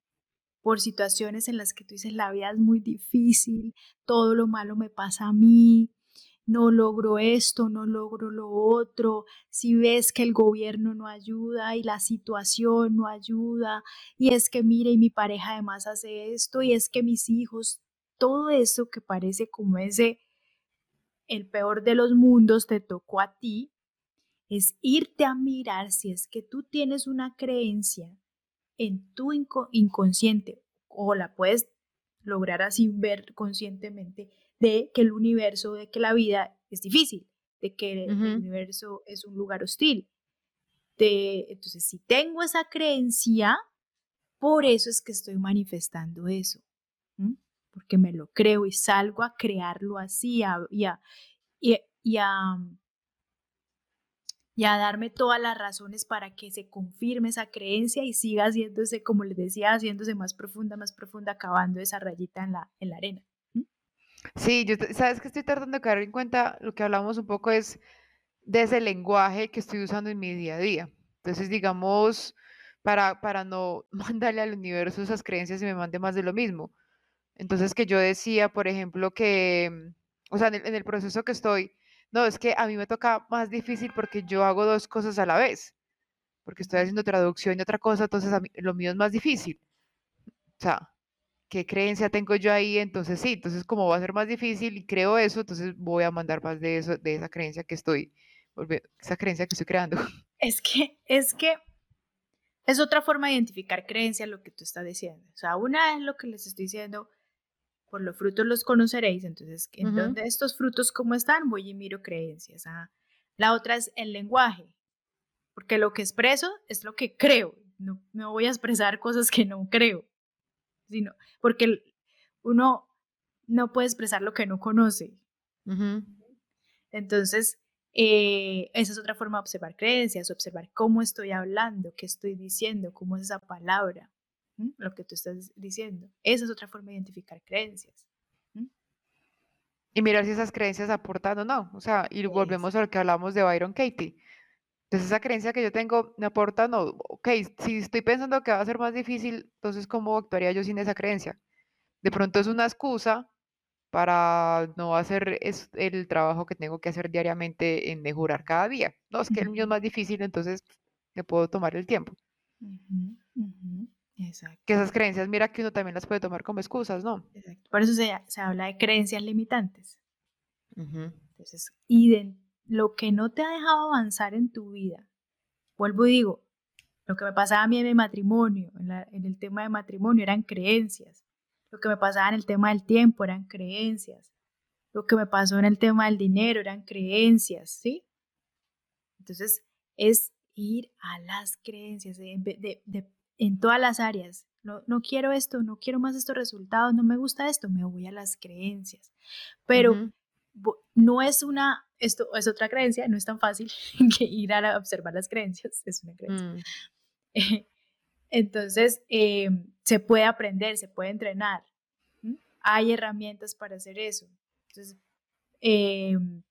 por situaciones en las que tú dices la vida es muy difícil, todo lo malo me pasa a mí, no logro esto, no logro lo otro, si ves que el gobierno no ayuda y la situación no ayuda, y es que mire, y mi pareja además hace esto, y es que mis hijos, todo eso que parece como ese, el peor de los mundos te tocó a ti, es irte a mirar si es que tú tienes una creencia en tu inconsciente o la puedes lograr así ver conscientemente de que el universo, de que la vida es difícil, de que el universo es un lugar hostil. De, entonces, si tengo esa creencia, por eso es que estoy manifestando eso, porque me lo creo y salgo a crearlo así y, a, y, a, y a darme todas las razones para que se confirme esa creencia y siga haciéndose, como les decía, haciéndose más profunda, más profunda, acabando esa rayita en la, en la arena. Sí, yo, sabes que estoy tratando de caer en cuenta, lo que hablamos un poco es de ese lenguaje que estoy usando en mi día a día. Entonces, digamos, para, para no mandarle al universo esas creencias y me mande más de lo mismo. Entonces, que yo decía, por ejemplo, que, o sea, en el, proceso que estoy, no, es que a mí me toca más difícil porque yo hago dos cosas a la vez, porque estoy haciendo traducción y otra cosa, entonces a mí, lo mío es más difícil. O sea, qué creencia tengo yo ahí, entonces sí, entonces como va a ser más difícil y creo eso, entonces voy a mandar más de eso, de esa creencia que estoy, esa creencia que estoy creando. Es que, es que es otra forma de identificar creencias lo que tú estás diciendo. O sea, una es lo que les estoy diciendo, por los frutos los conoceréis, entonces, ¿en estos frutos cómo están? Voy y miro creencias. Ah. La otra es el lenguaje, porque lo que expreso es lo que creo, no, no voy a expresar cosas que no creo sino porque uno no puede expresar lo que no conoce. Entonces, eh, esa es otra forma de observar creencias, observar cómo estoy hablando, qué estoy diciendo, cómo es esa palabra, lo que tú estás diciendo. Esa es otra forma de identificar creencias. Y mirar si esas creencias aportan o no. O sea, y volvemos a lo que hablamos de Byron Katie. Entonces esa creencia que yo tengo me aporta, no, ok, si estoy pensando que va a ser más difícil, entonces ¿cómo actuaría yo sin esa creencia? De pronto es una excusa para no hacer el trabajo que tengo que hacer diariamente en mejorar cada día. No, es que el mío es más difícil, entonces me puedo tomar el tiempo. Exacto. Que esas creencias, mira que uno también las puede tomar como excusas, ¿no? Exacto. Por eso se, habla de creencias limitantes. Entonces, ident lo que no te ha dejado avanzar en tu vida, vuelvo y digo, lo que me pasaba a mí en mi matrimonio, en, el tema de matrimonio, eran creencias. Lo que me pasaba en el tema del tiempo eran creencias. Lo que me pasó en el tema del dinero eran creencias, ¿sí? Entonces, es ir a las creencias en todas las áreas. No, no, quiero esto, no quiero más estos resultados, no me gusta esto, me voy a las creencias. Pero no es una, esto es otra creencia, no es tan fácil que ir a observar las creencias, es una creencia. Mm. Entonces, em, se puede aprender, se puede entrenar. Hay herramientas para hacer eso. Entonces, em,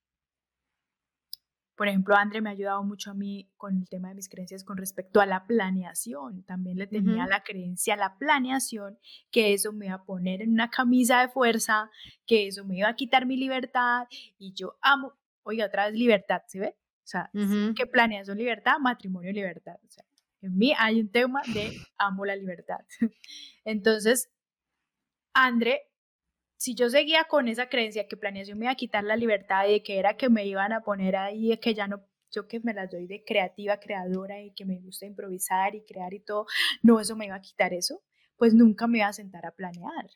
por ejemplo, André me ha ayudado mucho a mí con el tema de mis creencias con respecto a la planeación. También le tenía la creencia a la planeación, que eso me iba a poner en una camisa de fuerza, que eso me iba a quitar mi libertad. Y yo amo, oiga, otra vez libertad, ¿se ve? O sea, ¿qué planeación libertad? Matrimonio libertad. O sea, en mí hay un tema de amo la libertad. Entonces, André si yo seguía con esa creencia que planeación me iba a quitar la libertad y que era que me iban a poner ahí, que ya no, yo que me las doy de creativa, creadora y que me gusta improvisar y crear y todo, no, eso me iba a quitar eso, pues nunca me iba a sentar a planear.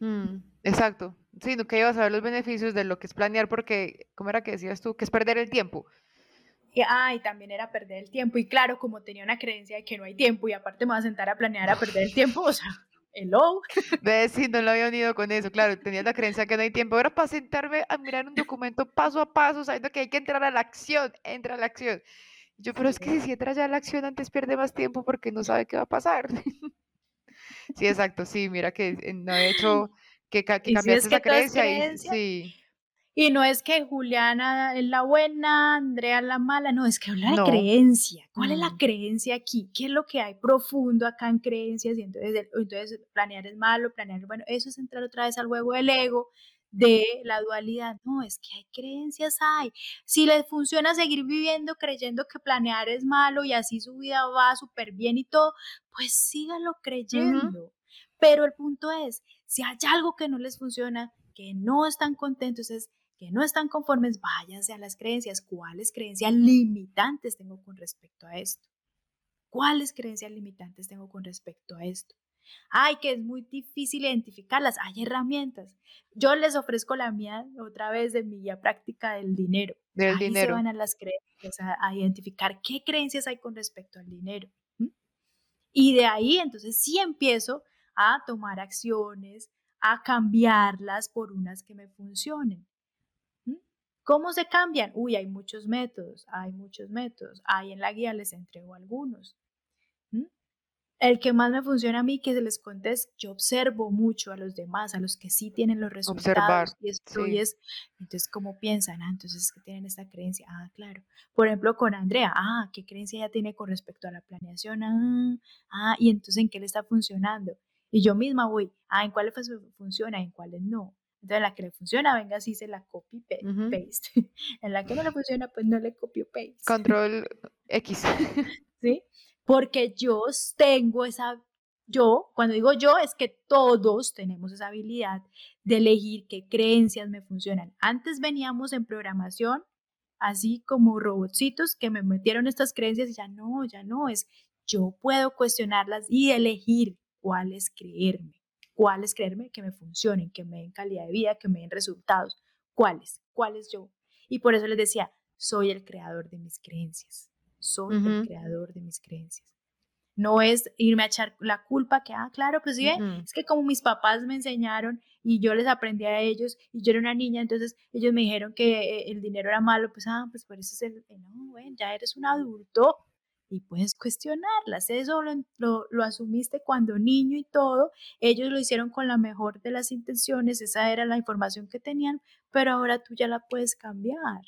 Mm, exacto, sí, nunca ibas a ver los beneficios de lo que es planear porque, ¿cómo era que decías tú? Que es perder el tiempo. Y, ah, y también era perder el tiempo. Y claro, como tenía una creencia de que no hay tiempo y aparte me voy a sentar a planear a perder el tiempo, o sea, hello. Ves, sí, no lo había unido con eso, claro, tenía la creencia que no hay tiempo. Ahora para sentarme a mirar un documento paso a paso, sabiendo que hay que entrar a la acción, entra a la acción. Yo, pero es que si entra ya a la acción antes pierde más tiempo porque no sabe qué va a pasar. sí, exacto, sí, mira que no he hecho que, que cambiaste esa creencia. Y, sí. Y no es que Juliana es la buena, Andrea es la mala, no, es que habla de creencia. ¿Cuál es la creencia aquí? ¿Qué es lo que hay profundo acá en creencias? Y entonces, entonces planear es malo, planear, bueno, eso es entrar otra vez al juego del ego, de la dualidad. No, es que hay creencias, hay. Si les funciona seguir viviendo creyendo que planear es malo y así su vida va súper bien y todo, pues síganlo creyendo. Pero el punto es, si hay algo que no les funciona, que no están contentos, es que no están conformes, váyanse a las creencias. ¿Cuáles creencias limitantes tengo con respecto a esto? ¿Cuáles creencias limitantes tengo con respecto a esto? Ay, que es muy difícil identificarlas. Hay herramientas. Yo les ofrezco la mía otra vez de mi guía práctica del dinero. Del Ahí dinero. se van a las creencias, a, identificar qué creencias hay con respecto al dinero. Y de ahí entonces sí empiezo a tomar acciones, a cambiarlas por unas que me funcionen. ¿Cómo se cambian? Uy, hay muchos métodos, hay muchos métodos. Ahí en la guía les entrego algunos. El que más me funciona a mí, que se les cuente, es yo observo mucho a los demás, a los que sí tienen los resultados. Observar. Y esto es, entonces, ¿cómo piensan? Ah, entonces, que tienen esta creencia? Ah, claro. Por ejemplo, con Andrea, ah, ¿qué creencia ella tiene con respecto a la planeación? Ah, ah, y entonces, ¿en qué le está funcionando? Y yo misma voy, ah, ¿en cuáles funciona? ¿En cuáles no? Entonces, en la que le funciona, venga, sí se la copy paste. en la que no le funciona, pues no le copio paste. Control X. ¿Sí? Porque yo tengo esa, yo, cuando digo yo, es que todos tenemos esa habilidad de elegir qué creencias me funcionan. Antes veníamos en programación así como robotcitos que me metieron estas creencias y ya no, ya no, es yo puedo cuestionarlas y elegir cuáles creerme cuáles creerme que me funcionen, que me den calidad de vida, que me den resultados, cuáles, cuáles yo. Y por eso les decía, soy el creador de mis creencias, soy el creador de mis creencias. No es irme a echar la culpa que, ah, claro, pues sí, es que como mis papás me enseñaron y yo les aprendí a ellos y yo era una niña, entonces ellos me dijeron que eh, el dinero era malo, pues, ah, pues por eso es el, no, bueno, ya eres un adulto, y puedes cuestionarlas. Eso lo, lo, asumiste cuando niño y todo. Ellos lo hicieron con la mejor de las intenciones, esa era la información que tenían, pero ahora tú ya la puedes cambiar.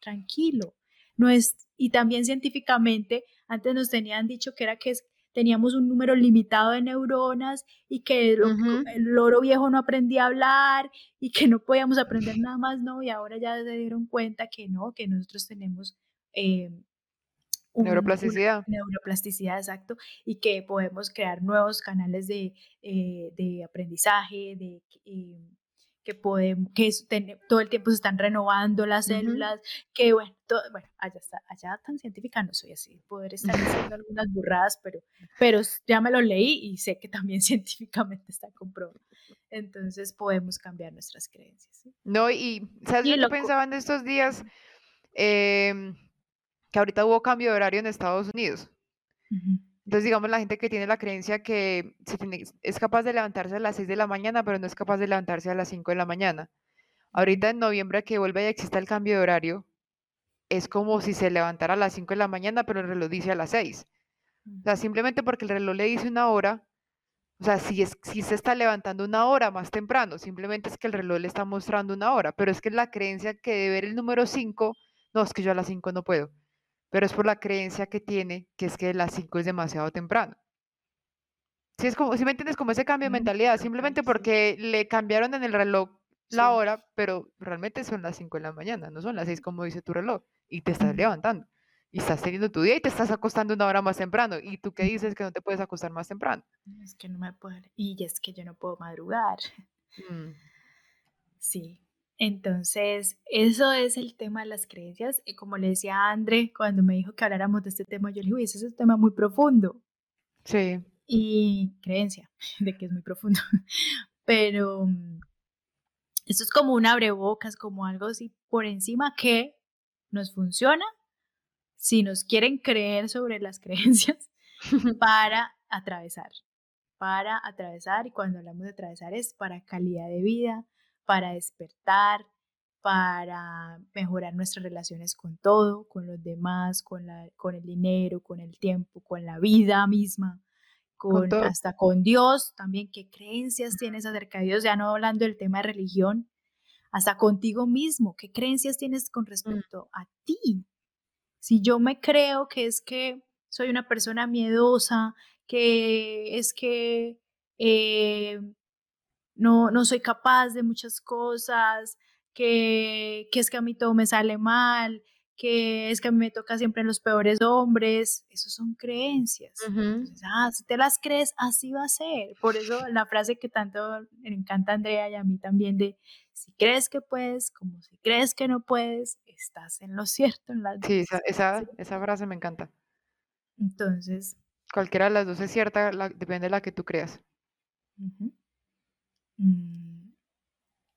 Tranquilo. No es, y también científicamente, antes nos tenían dicho que era que teníamos un número limitado de neuronas y que el loro viejo no aprendía a hablar y que no podíamos aprender nada más, no, y ahora ya se dieron cuenta que no, que nosotros tenemos eh, neuroplasticidad. neuroplasticidad, exacto, y que podemos crear nuevos canales de, eh, de aprendizaje, de, eh, que podemos, que todo el tiempo se están renovando las células, que bueno, todo, bueno, allá, está, allá tan científica no soy así, poder estar diciendo algunas burradas, pero, pero ya me lo leí y sé que también científicamente está comprobado. Entonces podemos cambiar nuestras creencias. No, y ¿sabes lo que pensaban de estos días? Eh, que ahorita hubo cambio de horario en Estados Unidos. Entonces, digamos, la gente que tiene la creencia que es capaz de levantarse a las 6 de la mañana, pero no es capaz de levantarse a las 5 de la mañana. Ahorita en noviembre que vuelve y exista el cambio de horario, es como si se levantara a las 5 de la mañana, pero el reloj dice a las 6. O sea, simplemente porque el reloj le dice una hora, o sea, si, es, si se está levantando una hora más temprano, simplemente es que el reloj le está mostrando una hora, pero es que la creencia que de ver el número 5, no, es que yo a las 5 no puedo, pero es por la creencia que tiene, que es que las 5 es demasiado temprano. Si es como, si me entiendes, como ese cambio de mentalidad, simplemente porque le cambiaron en el reloj la hora, pero realmente son las 5 de la mañana, no son las 6 como dice tu reloj, y te estás levantando, y estás teniendo tu día y te estás acostando una hora más temprano, y tú qué dices que no te puedes acostar más temprano. Es que no me puedo, y es que yo no puedo madrugar. Mm. Sí, entonces, eso es el tema de las creencias. Como le decía André cuando me dijo que habláramos de este tema, yo le dije, ese es un tema muy profundo. Sí y creencia de que es muy profundo. Pero mm, esto es como un abrebocas, como algo así por encima que nos funciona si nos quieren creer sobre las creencias para atravesar, para atravesar y cuando hablamos de atravesar es para calidad de vida, para despertar, para mejorar nuestras relaciones con todo, con los demás, con, la, con el dinero, con el tiempo, con la vida misma, hasta con Dios también, qué creencias tienes acerca de Dios, ya no hablando del tema de religión, hasta contigo mismo, qué creencias tienes con mm. respecto a ti. Si yo me creo que es que soy una persona miedosa, que es que eh, no, no soy capaz de muchas cosas, que, que es que a mí todo me sale mal, que es que a mí me toca siempre en los peores hombres, eso son creencias. ah, si te las crees, así va a ser. Por eso la frase que tanto le encanta a Andrea y a mí también de, si crees que puedes, como si crees que no puedes, estás en lo cierto. En sí, esa, esa, frase me encanta. Entonces. Cualquiera de las dos es cierta, depende de la que tú creas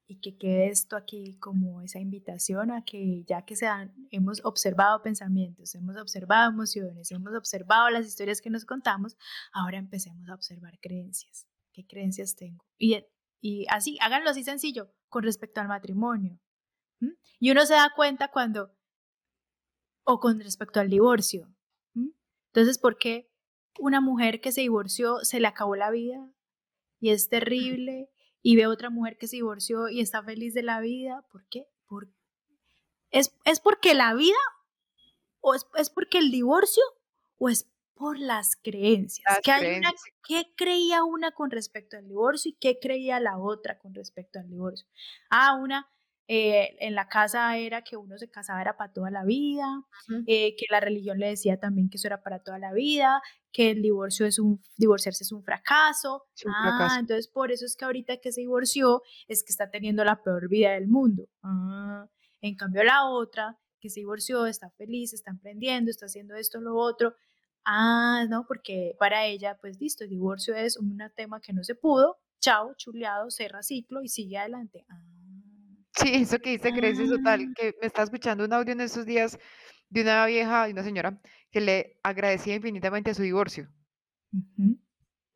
y que quede esto aquí como esa invitación a que ya que se hemos observado pensamientos, hemos observado emociones, hemos observado las historias que nos contamos, ahora empecemos a observar creencias. ¿Qué creencias tengo? Y, y así, háganlo así sencillo con respecto al matrimonio. Y uno se da cuenta cuando, o con respecto al divorcio. Entonces, ¿por qué una mujer que se divorció se le acabó la vida y es terrible y ve otra mujer que se divorció y está feliz de la vida. ¿Por qué? Por, ¿es, ¿Es porque la vida o es, es, porque el divorcio o es por las creencias? Las Hay una, ¿Qué creía una con respecto al divorcio y qué creía la otra con respecto al divorcio? Ah, una eh, en la casa era que uno se casaba era para toda la vida, eh, que la religión le decía también que eso era para toda la vida, que el divorcio es un, divorciarse es un fracaso. ah, entonces por eso es que ahorita que se divorció es que está teniendo la peor vida del mundo. Ah, en cambio la otra que se divorció está feliz, está emprendiendo, está haciendo esto, lo otro. Ah, no, porque para ella, pues listo, el divorcio es un tema que no se pudo, chao, chuleado, cerra ciclo y sigue adelante. Ah. Sí, eso que dice es total, ah. que me está escuchando un audio en estos días de una vieja, de una señora, que le agradecía infinitamente su divorcio.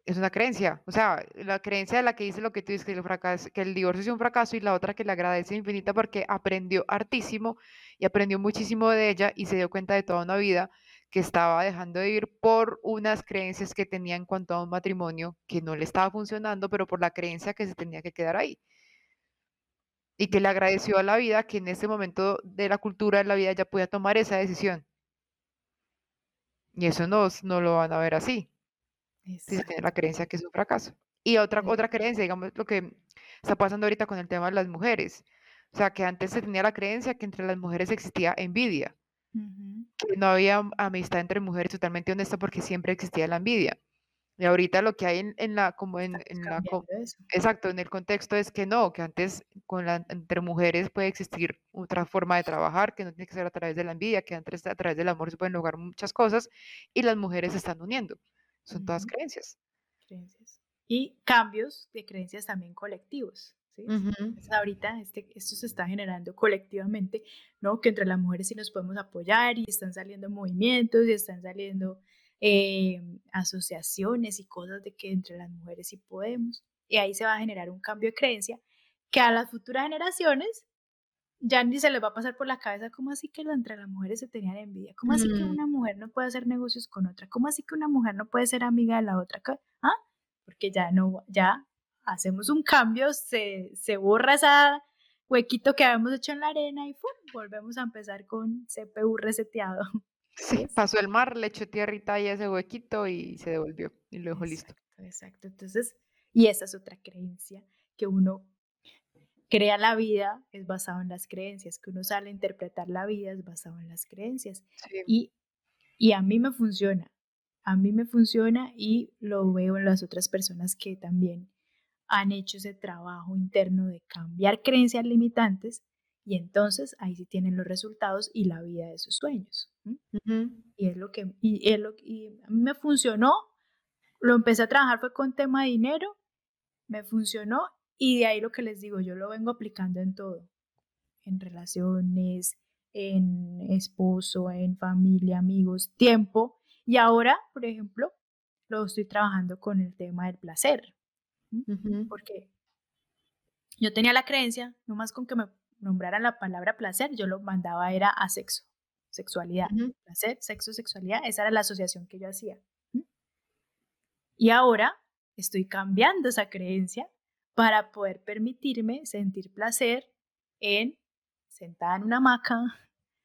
Es una creencia, o sea, la creencia de la que dice lo que tú dices, que el, fracaso, que el divorcio es un fracaso y la otra que le agradece infinita porque aprendió hartísimo y aprendió muchísimo de ella y se dio cuenta de toda una vida que estaba dejando de ir por unas creencias que tenía en cuanto a un matrimonio que no le estaba funcionando, pero por la creencia que se tenía que quedar ahí y que le agradeció a la vida que en este momento de la cultura de la vida ya podía tomar esa decisión. Y eso no, no lo van a ver así. Si se tiene la creencia que es un fracaso. Y otra, otra creencia, digamos, lo que está pasando ahorita con el tema de las mujeres. O sea, que antes se tenía la creencia que entre las mujeres existía envidia. No había amistad entre mujeres totalmente honesta porque siempre existía la envidia. Y ahorita lo que hay en, la, como en, la, exacto, en el contexto es que no, que antes con la, entre mujeres puede existir otra forma de trabajar, que no tiene que ser a través de la envidia, que antes a través del amor se pueden lograr muchas cosas y las mujeres se están uniendo. Son todas creencias. Creencias. Y cambios de creencias también colectivos. ¿sí? ahorita este, esto se está generando colectivamente, ¿no? Que entre las mujeres sí nos podemos apoyar y están saliendo movimientos y están saliendo eh, asociaciones y cosas de que entre las mujeres sí podemos. Y ahí se va a generar un cambio de creencia que a las futuras generaciones ya ni se les va a pasar por la cabeza, ¿cómo así que entre las mujeres se tenían envidia? ¿Cómo así que una mujer no puede hacer negocios con otra? ¿Cómo así que una mujer no puede ser amiga de la otra? ¿Ah? Porque ya no, ya hacemos un cambio, se, se borra esa huequito que habíamos hecho en la arena y ¡pum! volvemos a empezar con CPU reseteado. Sí, pasó el mar, le echó tierrita ahí a ese huequito y se devolvió y lo dejó listo. Exacto, exacto. Entonces, y esa es otra creencia, que uno crea la vida es basado en las creencias, que uno sale a interpretar la vida es basado en las creencias. Sí. Y, y a mí me funciona, a mí me funciona y lo veo en las otras personas que también han hecho ese trabajo interno de cambiar creencias limitantes y entonces ahí sí tienen los resultados y la vida de sus sueños. Y es lo que y es lo, y a mí me funcionó. Lo empecé a trabajar fue con tema de dinero, me funcionó y de ahí lo que les digo, yo lo vengo aplicando en todo, en relaciones, en esposo, en familia, amigos, tiempo. Y ahora, por ejemplo, lo estoy trabajando con el tema del placer, porque yo tenía la creencia, nomás con que me nombraran la palabra placer, yo lo mandaba era a sexo, sexualidad, placer, sexo, sexualidad, esa era la asociación que yo hacía. Y ahora estoy cambiando esa creencia para poder permitirme sentir placer en sentada en una hamaca,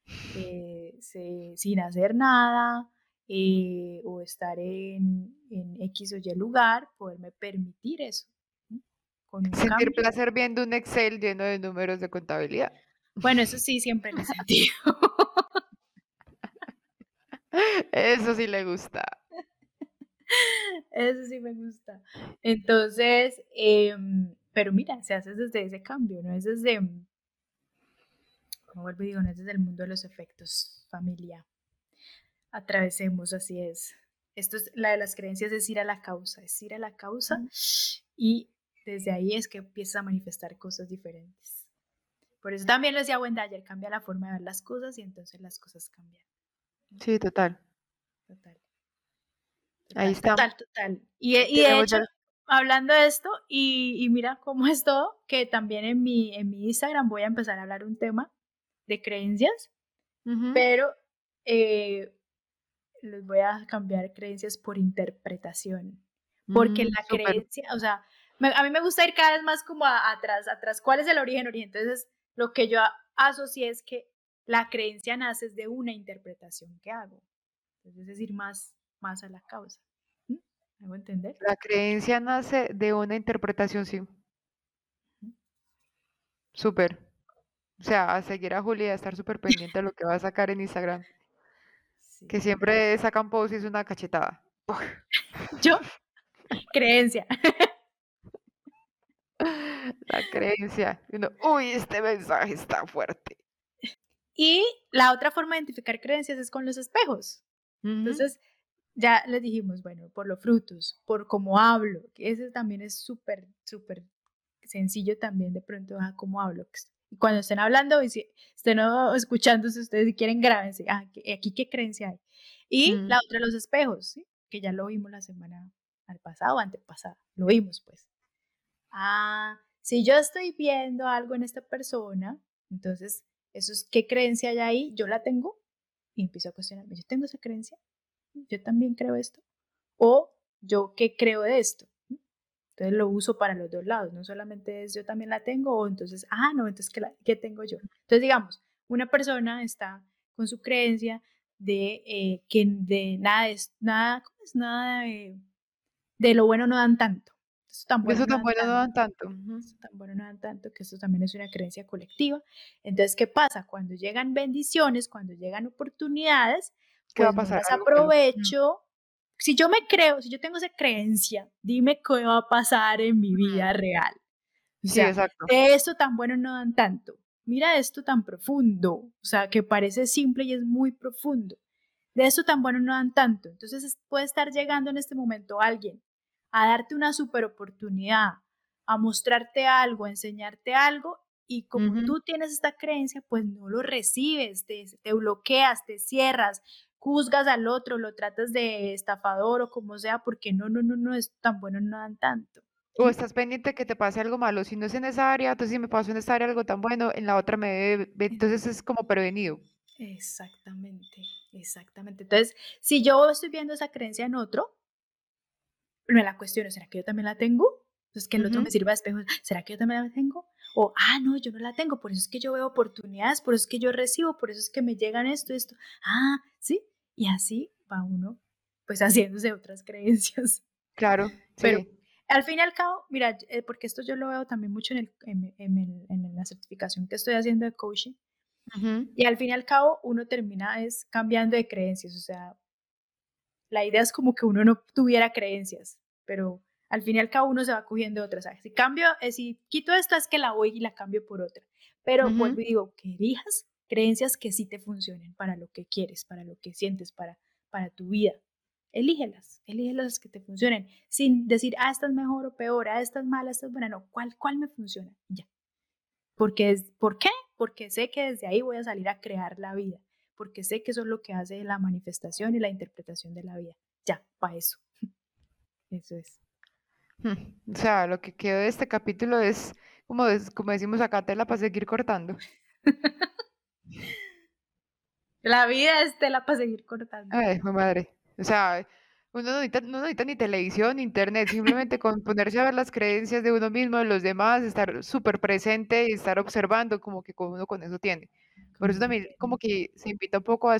eh, se- sin hacer nada, eh, o estar en, en X o Y lugar, poderme permitir eso. ¿M? Con un Sentir cambio. placer viendo un Excel lleno de números de contabilidad. Bueno, eso sí siempre lo he sentido. Eso sí le gusta. Eso sí me gusta. Entonces, em, pero mira, se hace desde ese cambio, no es desde, como vuelvo y digo, no es desde el mundo de los efectos, familia. Atravesemos, así es. Esto es, la de las creencias es ir a la causa, es ir a la causa y desde ahí es que empiezas a manifestar cosas diferentes. Por eso también lo decía Wendayer, cambia la forma de ver las cosas y entonces las cosas cambian. Sí, total. Total. Ahí Total, está. total, total. Y, y de hecho, hablando de esto, y, y mira cómo es todo, que también en mi, en mi Instagram voy a empezar a hablar un tema de creencias, Ujú. pero eh, les voy a cambiar creencias por interpretación. Porque Mm, la súper. creencia, o sea, me- a mí me gusta ir cada vez más como a- atrás, atrás. ¿Cuál es el origen? Origen. Entonces, lo que yo asocié es que la creencia nace de una interpretación que hago. Entonces, es ir más, más a la causa. ¿Mm? ¿Me entender? La creencia nace de una interpretación, sí. Súper. O sea, a seguir a Julia, a estar súper pendiente de lo que va a sacar en Instagram. Sí. Que siempre sacan post y es una cachetada. Uf, Yo, creencia. La creencia. Uno, uy, este mensaje está fuerte. Y la otra forma de identificar creencias es con los espejos. Ujú. Entonces, ya les dijimos, bueno, por los frutos, por cómo hablo, que ese también es súper, súper sencillo también de pronto, cómo hablo. Y cuando estén hablando, y si estén oh, escuchando, si ustedes si quieren, grábense, ah, ¿qué- aquí qué creencia hay. Y Mm. la otra, los espejos, ¿sí? que ya lo vimos la semana al pasado o antepasada, lo vimos pues. Ah, si yo estoy viendo algo en esta persona, entonces, eso es qué creencia hay ahí, yo la tengo y empiezo a cuestionarme, yo tengo esa creencia, yo también creo esto, o yo qué creo de esto. Entonces lo uso para los dos lados, no solamente es yo también la tengo, o entonces, ah, no, entonces, ¿qué, tengo yo? Entonces, digamos, una persona está con su creencia de eh, que de nada es, nada, ¿cómo es? Nada de, de lo bueno no dan tanto. Eso tan bueno Eso no tan dan bueno no tanto dan tanto. esto tan bueno no dan tanto, que esto también es una creencia colectiva. Entonces, ¿qué pasa? Cuando llegan bendiciones, cuando llegan oportunidades, ¿Qué va a pues no pasar? las. Mm. aprovecho. Si yo me creo, si yo tengo esa creencia, dime qué va a pasar en mi vida real. O Sí, sea, exacto. de esto tan bueno no dan tanto. Mira esto tan profundo, o sea, que parece simple y es muy profundo. De esto tan bueno no dan tanto. Entonces es- puede estar llegando en este momento alguien a darte una super oportunidad, a mostrarte algo, a enseñarte algo, y como tú tienes esta creencia, pues no lo recibes, te, te bloqueas, te cierras, juzgas al otro, lo tratas de estafador o como sea, porque no, no, no, no es tan bueno, no dan tanto. O estás pendiente que te pase algo malo. Si no es en esa área, entonces si me pasó en esa área algo tan bueno, en la otra me debe... Entonces es como prevenido. Exactamente, exactamente. Entonces, si yo estoy viendo esa creencia en otro, me la cuestiono, ¿será que yo también la tengo? Entonces, que el otro me sirva de espejo, ¿será que yo también la tengo? O, ah, no, yo no la tengo, por eso es que yo veo oportunidades, por eso es que yo recibo, por eso es que me llegan esto, esto. Ah, sí, y así va uno, pues haciéndose otras creencias. Claro, pero al fin y al cabo, mira, eh, porque esto yo lo veo también mucho en, el, en, en, la certificación que estoy haciendo de coaching, y al fin y al cabo uno termina es cambiando de creencias, o sea, la idea es como que uno no tuviera creencias, pero al fin y al cabo uno se va cogiendo otras. Si cambio, eh, si quito esta es que la voy y la cambio por otra. Pero vuelvo y digo, que elijas creencias que sí te funcionen para lo que quieres, para lo que sientes, para, para tu vida. Elígelas, elígelas que te funcionen, sin decir, ah, esta es mejor o peor, ah, esta es mala, esta es buena, no, ¿cuál, cuál me funciona? Ya. Porque es, ¿Por qué? Porque sé que desde ahí voy a salir a crear la vida, porque sé que eso es lo que hace la manifestación y la interpretación de la vida. Ya, para eso. Eso es. Hmm, o sea, lo que quedó de este capítulo es, como, como decimos acá, tela para seguir cortando. la vida es tela para seguir cortando. Ay, mi madre. O sea, uno no necesita, ni televisión, ni internet, simplemente con ponerse a ver las creencias de uno mismo, de los demás, estar súper presente y estar observando como que uno con eso tiene. Por eso también como que se invita un poco a,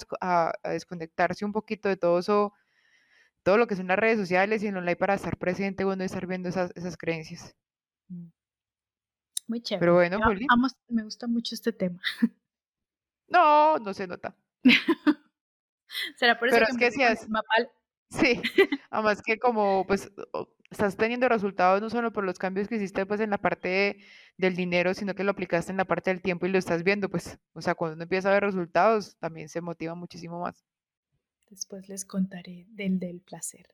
a desconectarse un poquito de todo eso todo lo que son las redes sociales y en online para estar presente y estar viendo esas, esas creencias. Mm. Muy chévere. Pero bueno, me gusta mucho este tema. No, no se nota. Será por eso Pero que, es que si Mapal. Sí, además que como pues estás teniendo resultados no solo por los cambios que hiciste pues en la parte del dinero, sino que lo aplicaste en la parte del tiempo y lo estás viendo, pues, o sea, cuando uno empieza a ver resultados, también se motiva muchísimo más. Después les contaré del del placer.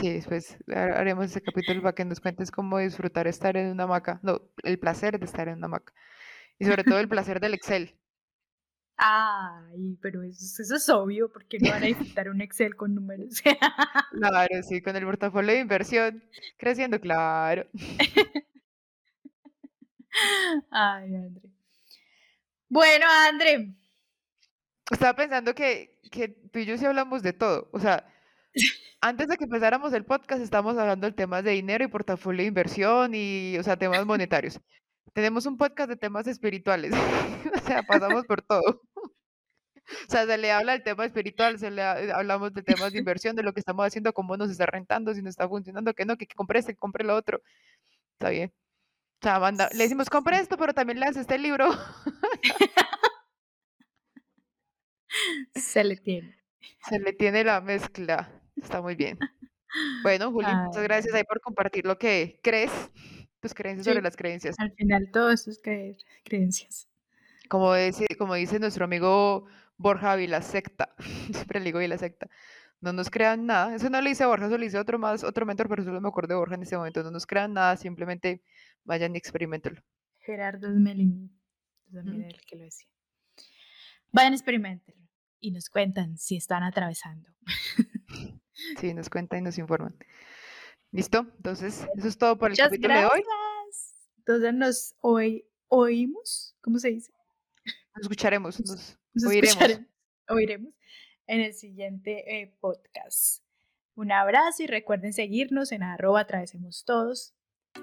Sí, después haremos ese capítulo para que nos cuentes cómo disfrutar estar en una hamaca. No, el placer de estar en una hamaca. Y sobre todo el placer del Excel. Ay, pero eso, eso es obvio, porque no van a disfrutar un Excel con números. claro, sí, con el portafolio de inversión creciendo, claro. Ay, André. Bueno, André, estaba pensando que, que tú y yo sí hablamos de todo. O sea, antes de que empezáramos el podcast, estábamos hablando de temas de dinero y portafolio de inversión y, o sea, temas monetarios. Tenemos un podcast de temas espirituales. o sea, pasamos por todo. O sea, se le habla del tema espiritual, se le hablamos de temas de inversión, de lo que estamos haciendo, cómo nos está rentando, si no está funcionando, que no, que, que compre este, que compre lo otro. Está bien. O sea, manda, le decimos, compre esto, pero también le hace este libro. Se le tiene. Se le tiene la mezcla. Está muy bien. Bueno, Juli, muchas gracias ahí por compartir lo que crees, tus creencias sobre las creencias. Al final todo eso es creer, creencias. Como dice, como dice nuestro amigo Borja la secta, siempre le digo la secta, no nos crean nada. Eso no lo dice Borja, eso lo dice otro más, otro mentor, pero solo me acuerdo de Borja en ese momento. No nos crean nada, simplemente vayan y experimentenlo. Gerardo Smelling, también el que lo decía. Vayan, experimentenlo y nos cuentan si están atravesando. Sí, nos cuentan y nos informan. ¿Listo? Entonces, eso es todo por el capítulo de hoy. Entonces nos oímos, ¿cómo se dice? Nos escucharemos, nos, oiremos. oiremos en el siguiente eh, podcast. Un abrazo y recuerden seguirnos en arroba atravesemos todos,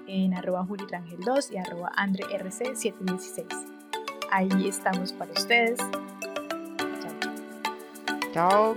en arroba julitrangel 2 y arroba andrerc716. Ahí estamos para ustedes. Ciao